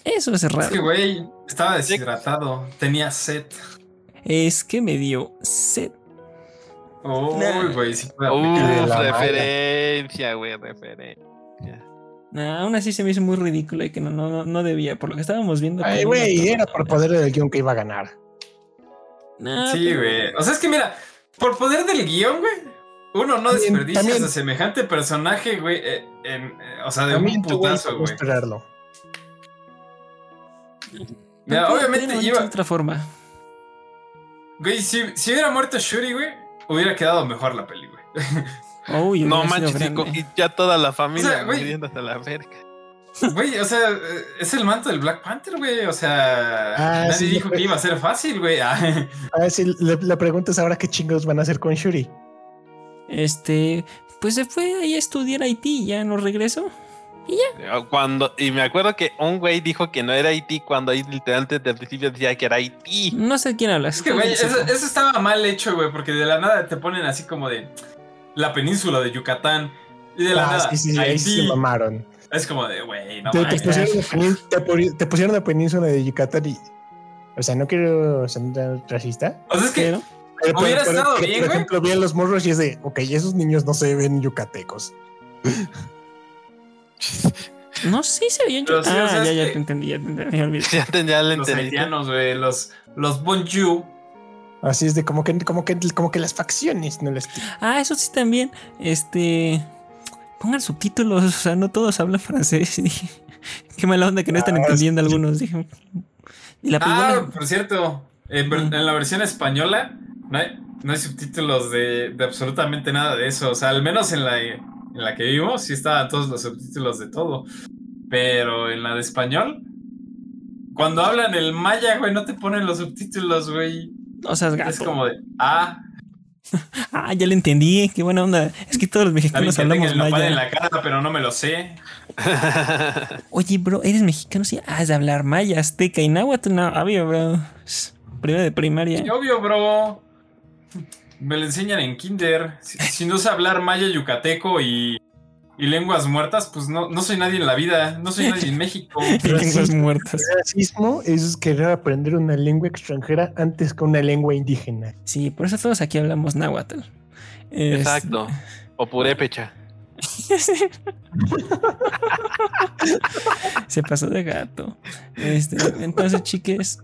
eso es raro. Es que, güey, estaba deshidratado. Tenía sed. Es que me dio sed. Uy, güey, sí referencia, güey, referencia. Nah, aún así se me hizo muy ridículo y que no, no, no debía, por lo que estábamos viendo. Ay, güey, era por poder del guion que iba a ganar. sí, güey. O sea, es que mira, por poder del guion, güey, uno no desperdicia a semejante personaje, güey, eh, eh, o sea, de un putazo, güey. Esperarlo obviamente iba. De otra forma. Güey, si, si, hubiera muerto Shuri, güey, hubiera quedado mejor la peli, güey. no manches, y ya toda la familia o hasta la verga. Güey, o sea, es el manto del Black Panther, güey. O sea, ah, nadie dijo que iba a ser fácil, güey. Ah. A ver si la pregunta es ahora qué chingos van a hacer con Shuri. Este, pues se fue ahí a estudiar Haití, ya no regresó. Y ya. Cuando, y me acuerdo que un güey dijo que no era Haití cuando ahí literalmente desde el principio decía que era Haití. No sé quién hablas. Es que, güey, eso, estaba mal hecho, güey, porque de la nada te ponen así como de la península de Yucatán. Y de la ah, nada. Sí, sí, ahí se mamaron. Es como de, güey, no te, te, pusieron te, pusieron la península de Yucatán y. O sea, no quiero ser racista. O sea, es que. Pero, hubiera estado bien, Por ejemplo, vi los morros y es de, ok, esos niños no se ven yucatecos. No, sí se veían yo. Ah, ya, ya te entendí, ya te entendí. Ya, te, ya Los haitianos, güey, los, los bonjour. Así es de como que, como que, como que las facciones no les. Ah, eso sí también. Este. Pongan subtítulos, o sea, no todos hablan francés. Qué mala onda que no están ah, entendiendo algunos. Dije. Y la ah, por cierto, en, la versión española no hay, no hay subtítulos de, de, absolutamente nada de eso. O sea, al menos en la, en la que vimos sí estaban todos los subtítulos de todo. Pero en la de español, cuando hablan el maya, güey, no te ponen los subtítulos, güey. O sea, es como de, ah. ah, ya le entendí, qué buena onda. Es que todos los mexicanos hablamos el maya. en la cara, pero no me lo sé. Oye, bro, ¿eres mexicano? Sí, has de hablar maya, azteca y náhuatl. No, obvio, bro. Primero de primaria. Sí, obvio, bro. Me lo enseñan en kinder. Si, no sé hablar maya yucateco y, y lenguas muertas, pues no, no soy nadie en la vida, no soy nadie en México. Y lenguas muertas. Racismo es querer aprender una lengua extranjera antes que una lengua indígena. Sí, por eso todos aquí hablamos náhuatl. Es- Exacto. O purépecha. Se pasó de gato. Este, entonces, chiques,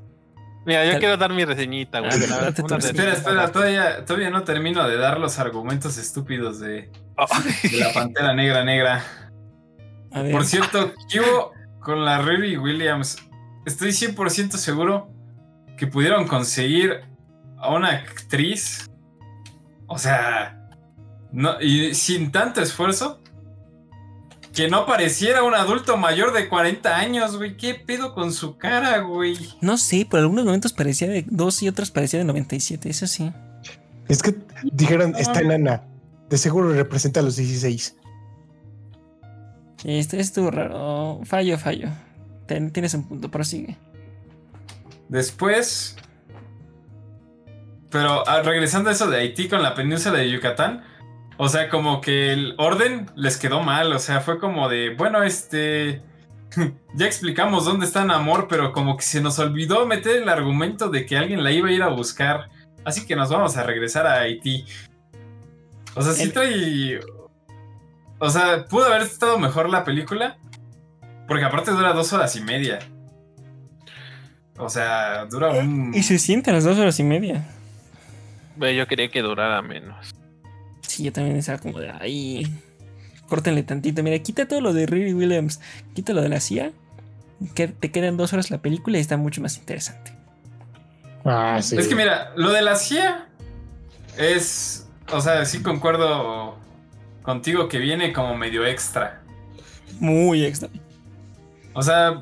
Mira, yo Tal- quiero dar mi reseñita, güey. Ah. Espera, reseñita. espera, todavía, todavía no termino de dar los argumentos estúpidos de, Oh, de la pantera negra negra. a ver. Por cierto, ¿qué hubo con la Riri Williams? Estoy 100% seguro que pudieron conseguir a una actriz. O sea, no, y sin tanto esfuerzo. Que no pareciera un adulto mayor de 40 años, güey. ¿Qué pedo con su cara, güey? No sé, por algunos momentos parecía de 2 y otros parecía de 97, eso sí. Es que dijeron, está enana. De seguro representa a los 16. Este estuvo raro. Fallo, fallo. Ten- tienes un punto, prosigue. Después. Pero ah, regresando a eso de Haití con la península de Yucatán. O sea, como que el orden les quedó mal. O sea, fue como de, bueno, este. ya explicamos dónde está Namor, pero como que se nos olvidó meter el argumento de que alguien la iba a ir a buscar. Así que nos vamos a regresar a Haití. O sea, sí El- trae. O sea, pudo haber estado mejor la película. Porque aparte dura dos horas y media. O sea, dura un. Y se siente a las 2 horas y media. Yo quería que durara menos. Sí, yo también estaba como de ahí. Córtenle tantito. Mira, quita todo lo de Riri Williams. Quita lo de la CIA. Que te quedan dos horas la película y está mucho más interesante. Ah, sí. Es que mira, lo de la CIA es. O sea, sí concuerdo contigo que viene como medio extra. Muy extra. O sea.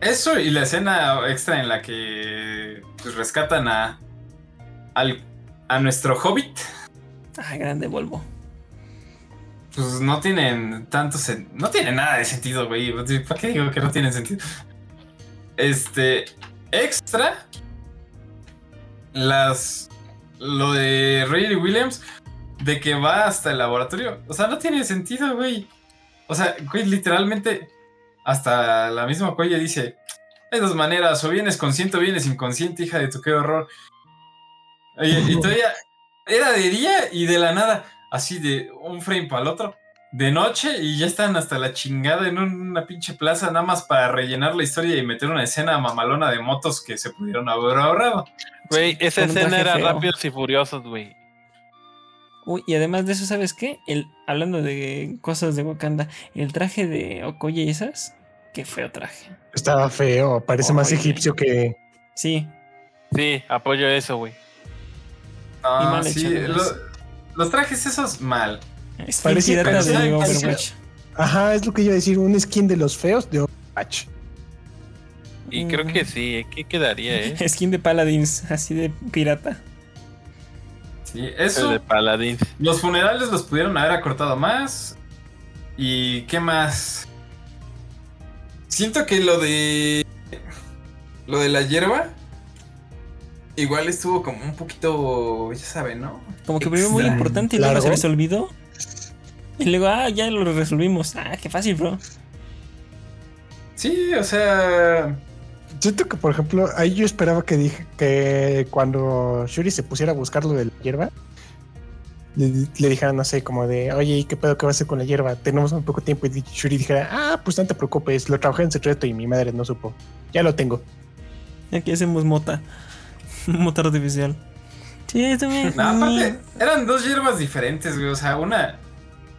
Eso y la escena extra en la que pues, rescatan a. Al, a nuestro hobbit. Ah, grande Volvo. Pues no tienen tanto No tiene nada de sentido, güey. ¿Para qué digo que no tienen sentido? Este. Extra. Las. Lo de Ray Williams. De que va hasta el laboratorio. O sea, no tiene sentido, güey. O sea, güey, literalmente. Hasta la misma cuella dice. Hay dos maneras. O vienes consciente o vienes inconsciente, hija de tu qué horror. Oye, y todavía. Era de día y de la nada. Así de un frame para el otro de noche y ya están hasta la chingada en una pinche plaza nada más para rellenar la historia y meter una escena mamalona de motos que se pudieron haber ahorrado. Güey, esa con escena era feo. Rápidos y Furiosos, güey. Uy, y además de eso, ¿sabes qué? El, hablando de cosas de Wakanda, el traje de Okoye y esas, qué feo traje. Estaba feo. Parece más egipcio que. Sí, Sí, apoyo eso, güey. Y mal sí, lo- los trajes esos mal. es Parece de Overwatch. Ajá, es lo que iba a decir. Un skin de los feos de Overwatch. Y Mm. creo que sí, ¿qué quedaría, eh? Skin de Paladins, así de pirata. Sí, El eso. de Paladins. Los funerales los pudieron haber acortado más. ¿Y qué más? Siento que lo de. Lo de la hierba. Igual estuvo como un poquito. Ya saben, ¿no? Como que primero muy importante y luego se Largo. les olvidó. Y luego, ah, ya lo resolvimos. Ah, qué fácil, bro. Sí, o sea. Siento que, por ejemplo, ahí yo esperaba que dije que cuando Shuri se pusiera a buscar lo de la hierba, le, le dijera, no sé, como de, oye, ¿y qué pedo que va a hacer con la hierba? Tenemos muy poco tiempo. Y Shuri dijera, ah, pues no te preocupes, lo trabajé en secreto y mi madre no supo. Ya lo tengo. Aquí hacemos mota. mota artificial. Sí, también. No, aparte, eran dos hierbas diferentes, güey. O sea, una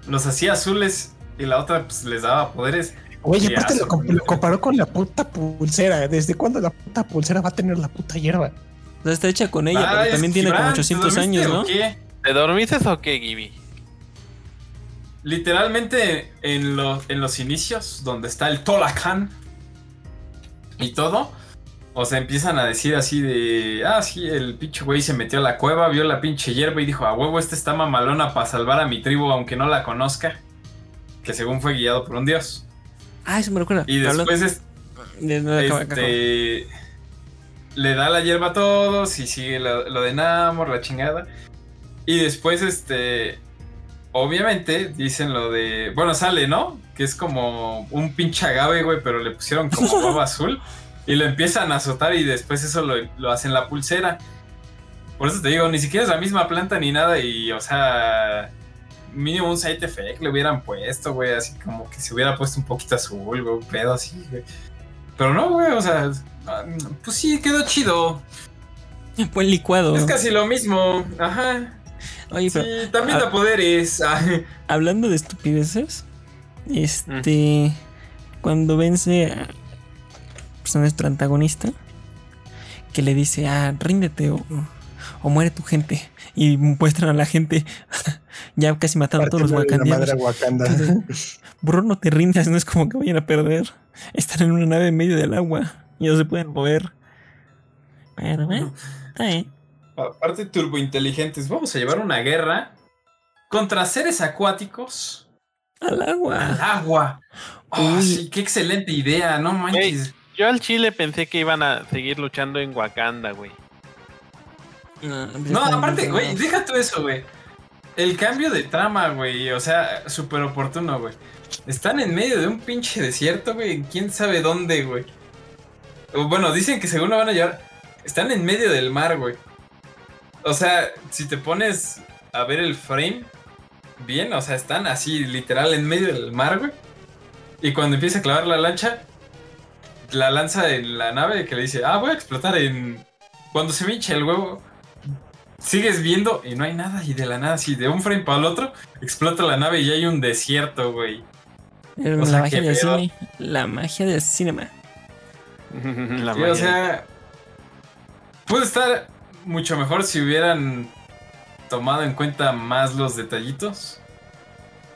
los hacía azules y la otra, pues les daba poderes. Oye, aparte lo, lo comparó con la puta pulsera. ¿Desde cuándo la puta pulsera va a tener la puta hierba? O sea, está hecha con ella, Ay, pero también tiene como Gibran, 800 ¿te dormiste años, ¿no? qué? ¿Te dormiste o qué, Gibi? Literalmente en los, en los inicios, donde está el Tolacan y todo, o sea, empiezan a decir así de, ah, sí, el pinche güey se metió a la cueva, vio la pinche hierba y dijo, a huevo, esta está mamalona para salvar a mi tribu, aunque no la conozca, que según fue guiado por un dios. Ah, eso me recuerda. Y después es- este, le da la hierba a todos y sigue lo, lo de Namor, la chingada. Y después, este, obviamente dicen lo de. Bueno, sale, ¿no? Que es como un pinche agave, güey, pero le pusieron como baba azul. Y lo empiezan a azotar y después eso lo, lo hacen la pulsera. Por eso te digo, ni siquiera es la misma planta ni nada. Y, o sea, mínimo un side effect le hubieran puesto, güey. Así como que se hubiera puesto un poquito azul, güey, un pedo así, güey. Pero no, güey, o sea, pues sí, quedó chido. Buen licuado. Es casi lo mismo, ajá. Oye, pero Sí, también da poderes. hablando de estupideces, este. Cuando vence pues, a nuestro antagonista, que le dice, ah, ríndete o, o muere tu gente. Y muestran a la gente ya casi matando a todos los wakandianos. Wakanda. Bro, no te rindas, no es como que vayan a perder. Están en una nave en medio del agua y no se pueden mover. Pero, bueno, está bien. Aparte turbointeligentes, vamos a llevar una guerra contra seres acuáticos Al agua. al agua. Oh, Uy. sí, qué excelente idea, no manches. Yo al chile pensé que iban a seguir luchando en Wakanda, güey. No, No, aparte, güey, deja tú eso, güey. El cambio de trama, güey, o sea, súper oportuno, güey. Están en medio de un pinche desierto, güey, quién sabe dónde, güey. Bueno, dicen que según lo van a llevar. Están en medio del mar, güey. O sea, si te pones a ver el frame bien, o sea, están así, literal, en medio del mar, güey. Y cuando empieza a clavar la lancha, la lanza en la nave que le dice, ah, voy a explotar en... Cuando se me hincha el huevo, sigues viendo y no hay nada. Y de la nada, así de un frame para el otro, explota la nave y hay un desierto, güey. La magia del cine. La magia del cinema. La Sí, magia. o sea, puede estar mucho mejor si hubieran tomado en cuenta más los detallitos.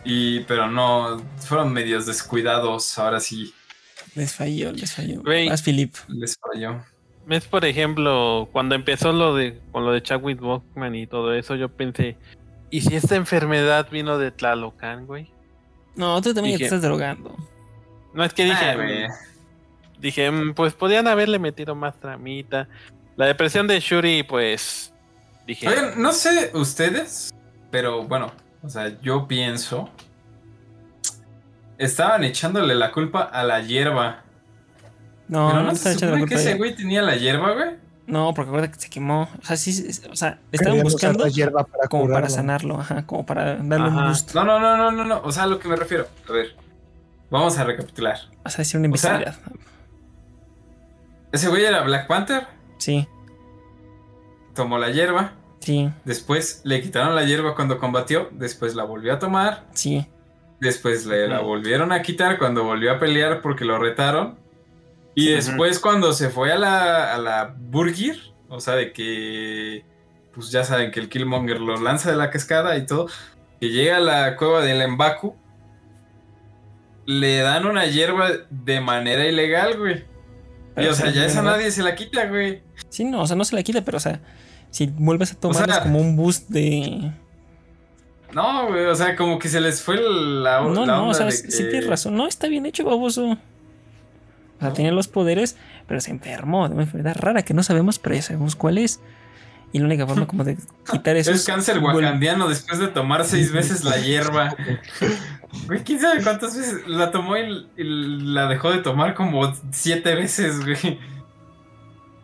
Y, pero no, fueron medios descuidados, ahora sí Les falló, les falló. Vas, Philip. les falló. ¿Ves, por ejemplo, cuando empezó lo de con lo de Chadwick Boseman y todo eso, yo pensé, ¿y si esta enfermedad vino de Tlalocan, güey? No, tú también ya Dije- te estás drogando. No es que dije, Ah, dije, mm, pues podían haberle metido más tramita. La depresión de Shuri, pues dije, Oigan, no sé ustedes, pero bueno, o sea, yo pienso. Estaban echándole la culpa a la hierba. No, pero no, no se la supone que culpa. de ese güey tenía la hierba, güey. No, porque acuérdate que se quemó. O sea, sí, o sea, estaban buscando la hierba para como para curarlo. sanarlo, ajá, como para darle un boost. No, no, no, no, no, no. O sea, a lo que me refiero. A ver. Vamos a recapitular. O sea, decir una O sea- invisibilidad. Ese güey era Black Panther. Sí, Tomó la hierba. sí, Después le quitaron la hierba cuando combatió. Después la volvió a tomar. sí. Después le la volvieron a quitar cuando volvió a pelear porque lo retaron. Y después cuando se fue a la, a la Burgir, o sea, de que, pues ya saben que el Killmonger lo lanza de la cascada y todo, que llega a la cueva del Embaku, le dan una hierba de manera ilegal, güey. Y o sea, ya esa nadie se la quita, güey. Sí, no, o sea, no se la quita, pero o sea, si vuelves a tomar sea- es como un boost de. No, güey, o sea, como que se les fue la, No, la no, o onda sea, sí que- tienes razón. No, está bien hecho, baboso. O sea, tenía los poderes, pero se enfermó de una enfermedad rara que no sabemos, pero ya sabemos cuál es. Y la única forma como de quitar eso Es cáncer wakandiano después de tomar seis veces la hierba. Güey, quién sabe cuántas veces la tomó y, y la dejó de tomar como siete veces, güey.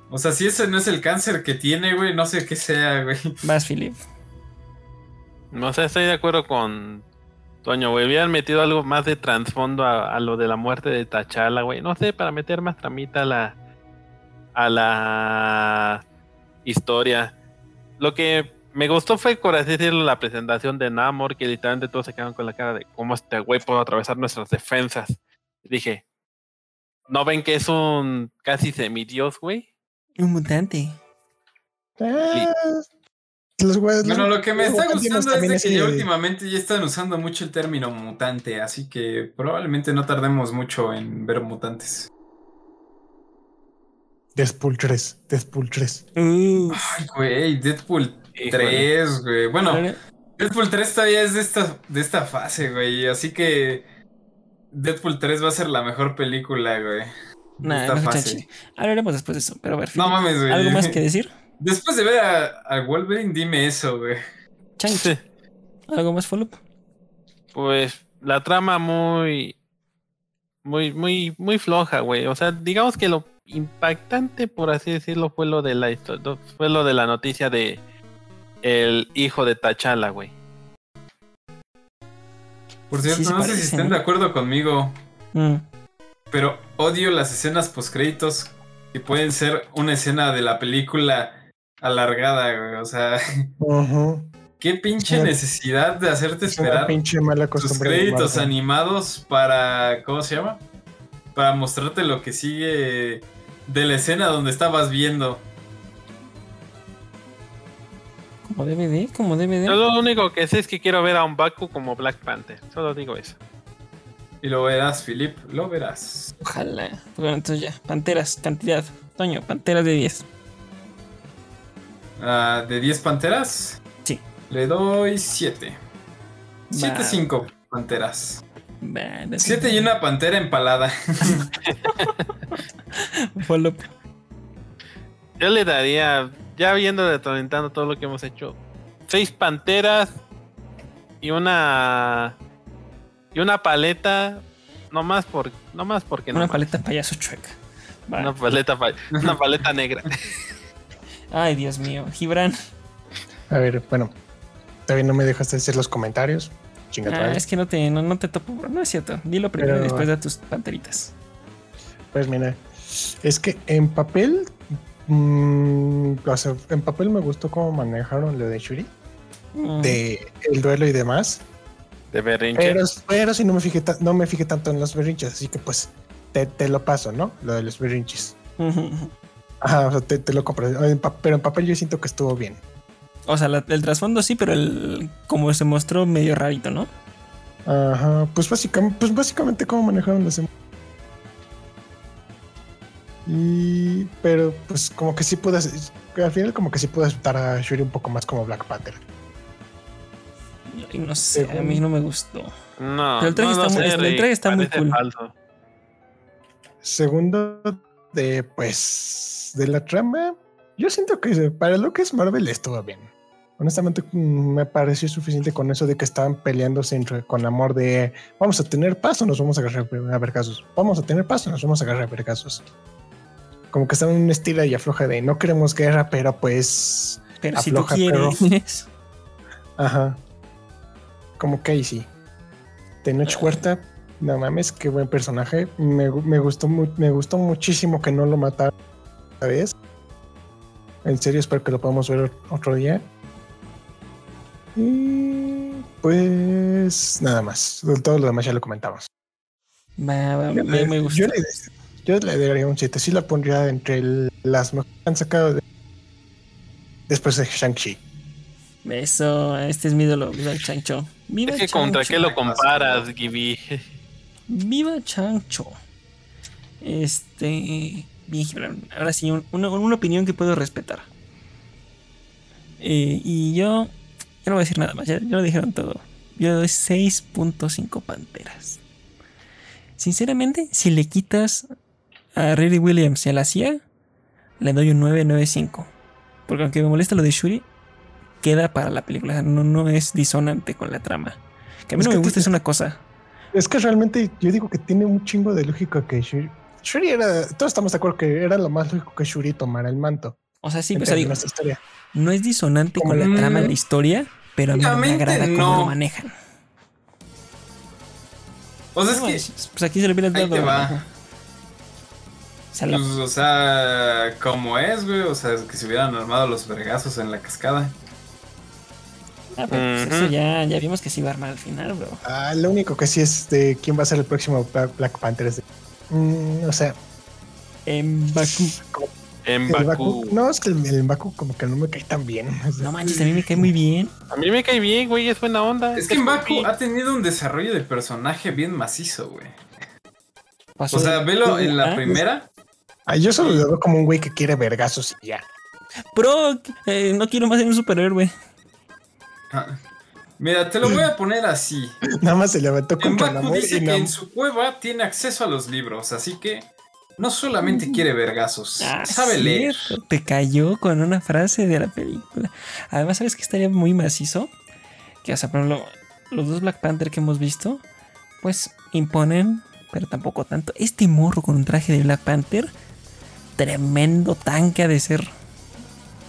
O sea, si ese no es el cáncer que tiene, güey, no sé qué sea, güey. Vas, Philip. No sé, estoy de acuerdo con Toño, güey. Hubieran metido algo más de trasfondo a, a lo de la muerte de Tachala, güey. No sé, para meter más tramita a la, a la historia. Lo que me gustó fue, por así decirlo, la presentación de Namor, que literalmente todos se quedaron con la cara de cómo este güey puede atravesar nuestras defensas. Dije, ¿no ven que es un casi semidios, güey? Un mutante. Ah, los güeyes- Bueno, lo que me está gustando es también de que ya últimamente ya están usando mucho el término mutante, así que probablemente no tardemos mucho en ver mutantes. Deadpool 3, Deadpool 3. Uh, Ay, güey, Deadpool Híjole. 3, güey. Bueno, Deadpool 3 todavía es de esta, de esta fase, güey. Así que Deadpool 3 va a ser la mejor película, güey. Nah, esta no. Hablaremos después de eso, pero a ver. No mames, güey. ¿Algo más que decir? Después de ver a, a Wolverine, dime eso, güey. Changi, Sí. ¿algo más, Philip? Pues la trama muy. Muy, muy, muy floja, güey. O sea, digamos que lo impactante, por así decirlo, fue lo de la histo- fue lo de la noticia de el hijo de Tachala, güey. Por cierto, Sí no sé si estén de acuerdo conmigo, Mm. pero odio las escenas postcréditos que pueden ser una escena de la película alargada, güey. O sea, qué pinche Sí. necesidad de hacerte esperar pinche mala tus créditos animados para. ¿Cómo se llama? Para mostrarte lo que sigue de la escena donde estabas viendo. Como DVD, como DVD. Yo lo único que sé es que quiero ver a un Baku como Black Panther. Solo digo eso. Y lo verás, Philip, lo verás. Ojalá. Bueno, entonces ya. Panteras, cantidad. Toño, panteras de 10. Ah, ¿De 10 panteras? Sí. Le doy 7. Va. 7, 5 panteras. Va, no sé. 7 y una pantera empalada. Follow. Yo le daría, ya viendo detonando todo lo que hemos hecho, seis panteras y una y una paleta, no más por, no más porque no. Una más. paleta payaso chueca. Va. Una paleta, pa- una paleta negra. Ay, Dios mío. Gibran. A ver, bueno. Todavía no me dejaste hacer los comentarios. Ah, es que no te, no, no te topo, bro. No es cierto. Dilo primero Pero- y después de tus panteritas. Pues mira, es que en papel, mm, o sea, en papel me gustó cómo manejaron lo de Shuri, Mm. de el duelo y demás. De berrinche. Pero, pero sí no me fijé no me fijé tanto en los berrinches, así que pues te, te lo paso, ¿no? Lo de los berrinches. Ajá, o sea, te, te lo pa- pero en papel yo siento que estuvo bien. O sea, la- el trasfondo sí, pero el como se mostró medio rarito, ¿no? Ajá, pues básicamente, pues básicamente cómo manejaron las em- Y, pero pues como que sí pude, al final como que sí pude aceptar a Shuri un poco más como Black Panther. No sé, a mí no me gustó. No, Pero el traje no está muy- el traje está muy cool. falso. Segundo de pues de la trama, yo siento que para lo que es Marvel estuvo bien. Honestamente mm, me pareció suficiente con eso de que estaban peleándose entre, con amor de vamos a tener paz o nos vamos a agarrar a ver casos. Vamos a tener paz o nos vamos a agarrar a ver casos. Como que estaban en un estilo y afloja de no queremos guerra, pero pues Pero si tú Afloja, quieres. Ajá. Como que ahí sí. Tenoch Huerta, no mames, qué buen personaje. Me, me gustó me gustó muchísimo que no lo mataron esta vez. En serio, espero que lo podamos ver otro día. Y pues nada más. Todo lo demás ya lo comentamos. Yo, me, le- me gustó. yo le, yo le daría un 7. Sí la pondría entre el- las mejores que han sacado de- después de Shang-Chi. Eso, este es mi ídolo, viva el chancho. Viva Es que contra qué lo comparas, Gibi. Viva Chancho. Este. Ahora sí, un- una, una opinión que puedo respetar. Eh, y yo. Yo no voy a decir nada más, ya, ya lo dijeron todo. Yo le doy 6.5 panteras. Sinceramente, si le quitas a Riri Williams y a la CIA, le doy un 995. Porque aunque me molesta lo de Shuri, queda para la película. No, no es disonante con la trama. Que a mí no me gusta es una cosa. Es que realmente yo digo que tiene un chingo de lógica que Shuri. Shuri era. Todos estamos de acuerdo que era lo más lógico que Shuri tomara el manto. O sea, sí, sea, digo, no es disonante con la trama de la historia, pero a mí no me agrada cómo no. lo manejan. O sea, es que, pues aquí se le hubieras ahí dado. te va. ajá. O sea, la- pues, o sea, como es, güey. O sea, que se hubieran armado los vergazos en la cascada. Ah, pero pues eso ya, ya vimos que se iba a armar al final, bro. Ah, lo único que sí es de quién va a ser el próximo Black, Panther. Es de, Mm, o sea, En Bakú. En Bakú. Baku. No, es que el, el Baku como que no me cae tan bien. No manches, a mí me cae muy bien. A mí me cae bien, güey, es buena onda. Es que Mbaku Baku ha tenido un desarrollo de personaje bien macizo, güey. O sea, de- velo en la Ah, primera. ah, yo solo lo veo como un güey que quiere vergazos y ya. Bro, eh, no quiero más ser un superhéroe. Ah, Mira, te lo voy a poner así. Nada más se levantó contra Mbaku amor dice y que no- en su cueva tiene acceso a los libros, así que no solamente quiere vergazos, Ah, sabe leer. Te cayó con una frase de la película. Además, ¿sabes que estaría muy macizo? Que, o sea, por ejemplo, los dos Black Panther que hemos visto, pues imponen, pero tampoco tanto. Este morro con un traje de Black Panther, tremendo tanque ha de ser.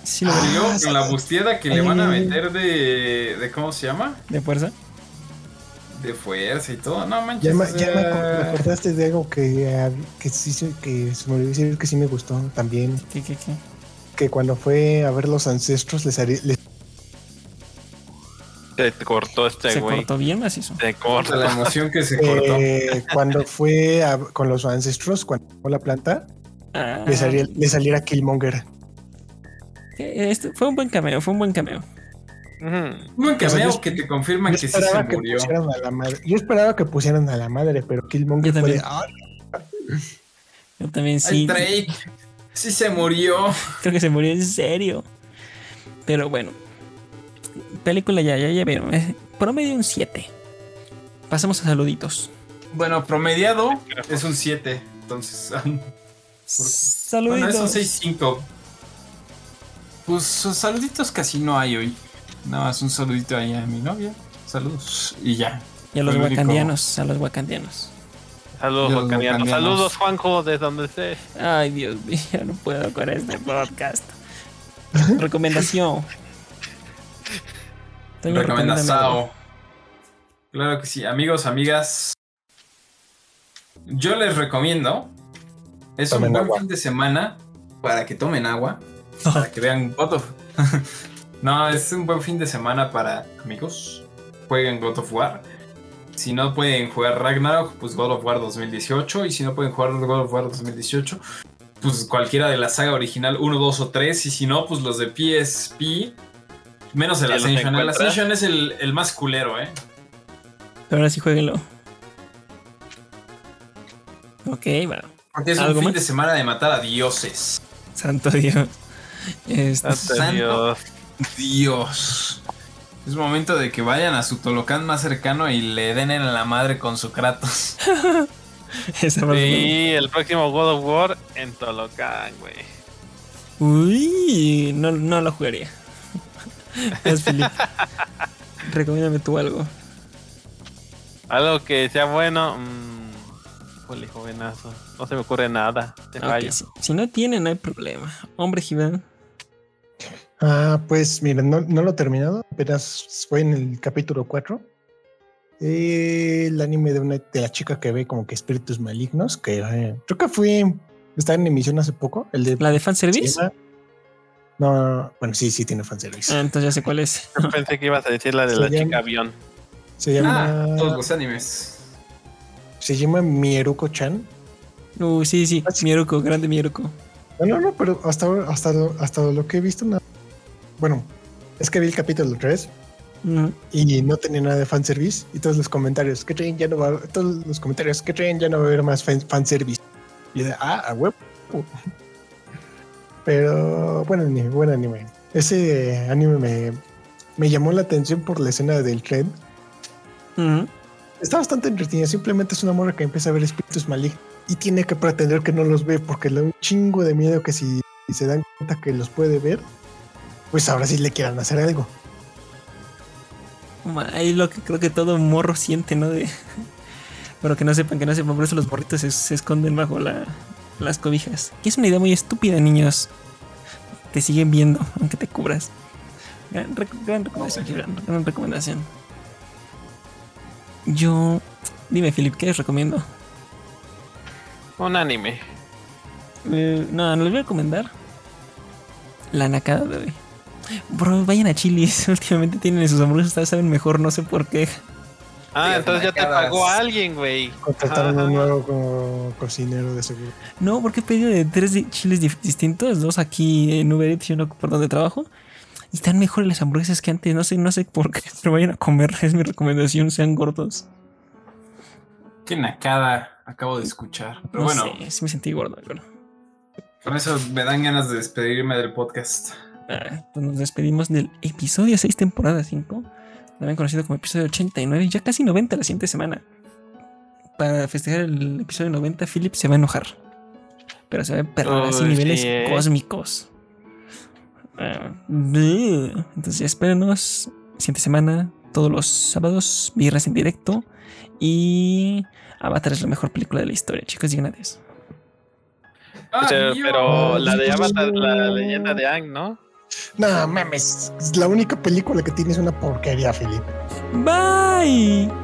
Sí, lo veo. Ah, con la sí. bustieda que le van a meter de, de. ¿Cómo se llama? de fuerza. De fuerza y todo. No manches. Ya, me, ya me acordaste de algo que, eh, que sí se- que se me olvidó decir que sí me gustó también. ¿Qué, qué, qué? Que cuando fue a ver los ancestros les, harí- les Se cortó este Se güey. cortó bien macizo. Se cortó. La emoción que se cortó. eh, cuando fue a- con los ancestros, cuando fue la planta, Ah, le, salía, le saliera Killmonger. Este fue un buen cameo, fue un buen cameo. Un buen cameo yo- que te confirman que sí se que murió. pusieran a la madre. Yo esperaba que pusieran a la madre, pero Killmonger Yo fue de, también. "Ah, Yo también Ay, sí. Drake. Sí se murió. Creo que se murió en serio. Pero bueno. Película ya, ya, ya vieron. Promedio un 7. Pasamos a saluditos. Bueno, promediado es un 7. Entonces. Bueno, Saluditos. es un 6-5. Pues saluditos casi no hay hoy. Nada más un saludito ahí a mi novia. Saludos. Y ya. y a los wakandianos, a los wakandianos. Saludos, volcanianos. Saludos, Juanjo, de donde estés. Ay, Dios mío, no puedo con este podcast. Recomendación. Recomendazao. Claro que sí, amigos, amigas. Yo les recomiendo. Es Tomen un buen agua. fin de semana para que tomen agua. Para que vean God of. no, es un buen fin de semana para amigos. Jueguen God of War. Si no pueden jugar Ragnarok, pues God of War 2018. Y si no pueden jugar God of War 2018, pues cualquiera de la saga original 1, 2 o 3. Y si no, pues los de PSP. Menos el ¿Ya los Ascension. El? Ascension es el, el más culero, ¿eh? Pero ahora sí jueguenlo. Ok, bueno. Porque es un ¿Algo fin más? de semana de matar a dioses. Santo Dios. Este, Santo. Dios. Dios. Es momento de que vayan a su Tolocán más cercano y le den en la madre con su Kratos. esa parte Sí, el próximo God of War en Tolocán, güey. Uy, no, no lo jugaría. Es Felipe. Recomiéndame tú algo. Algo que sea bueno. Mmm, jovenazo. No se me ocurre nada. Te Ok, fallo. si, si no tiene, no hay problema. Hombre, Gibán. Ah, pues mira, no, no lo he terminado, apenas voy en el capítulo 4. el anime de, una, de la chica que ve como que espíritus malignos, que eh, creo que fue, está en emisión hace poco, el de... ¿La de se fanservice? No, no, no, bueno, sí, sí tiene fanservice. Ah, entonces ya sé cuál es. Yo pensé que ibas a decir la de Se la llama- chica avión. Se llama, Ah, todos los animes. se llama Mieruko-chan. Uy, sí, sí. Ah, sí. Mieruko, grande Mieruko. No, no, no, pero hasta, ahora- hasta, hasta lo que he visto, no. Bueno, es que vi el capítulo 3 Mm, y no tenía nada de fanservice. Y todos los comentarios que traen ya no va todos los comentarios que traen ya no va a haber más fan- fanservice y de ah a huevo pero buen anime buen anime. Ese anime me, me llamó la atención por la escena del tren. Está bastante entretenido simplemente es una morra que empieza a ver espíritus malignos y tiene que pretender que no los ve porque le da un chingo de miedo que si se dan cuenta que los puede ver pues ahora sí le quieran hacer algo Es lo que creo que todo morro siente, ¿no? De... Pero que no sepan, que no sepan. Por eso los morritos se, se esconden bajo la- las cobijas. Que es una idea muy estúpida, niños. Te siguen viendo, aunque te cubras. Gran, rec- gran recomendación, gran recomendación. Yo. Dime, Philip, ¿qué les recomiendo? Un anime. Eh, no, no les voy a recomendar. La nakada, bebé. Bro, vayan a Chili's. Últimamente tienen sus hamburguesas, saben mejor, no sé por qué. Ah, entonces ya te pagó alguien, güey. contrataron a un nuevo co- cocinero de seguro No, porque he pedido de tres chiles distintos, dos aquí en Uber Eats y uno por donde trabajo. Y están mejores las hamburguesas que antes. No sé, no sé por qué, pero vayan a comer. Es mi recomendación, sean gordos. Qué nacada acabo de escuchar. Pero No bueno, sé, sí me sentí gordo. pero- con eso me dan ganas de despedirme del podcast. Nos despedimos del episodio 6, temporada 5. También conocido como episodio 89, ya casi 90 la siguiente semana. Para festejar el episodio 90, Philip se va a enojar. Pero se va a perder así oh, niveles eh. cósmicos. Ah, Entonces ya espérenos. Siguiente semana, todos los sábados, viernes en directo. Y Avatar es la mejor película de la historia, chicos, digan ah, eso. Pero la de Avatar, la leyenda de Ang, ¿no? No mames, la única película que tiene es una porquería, Felipe. Bye.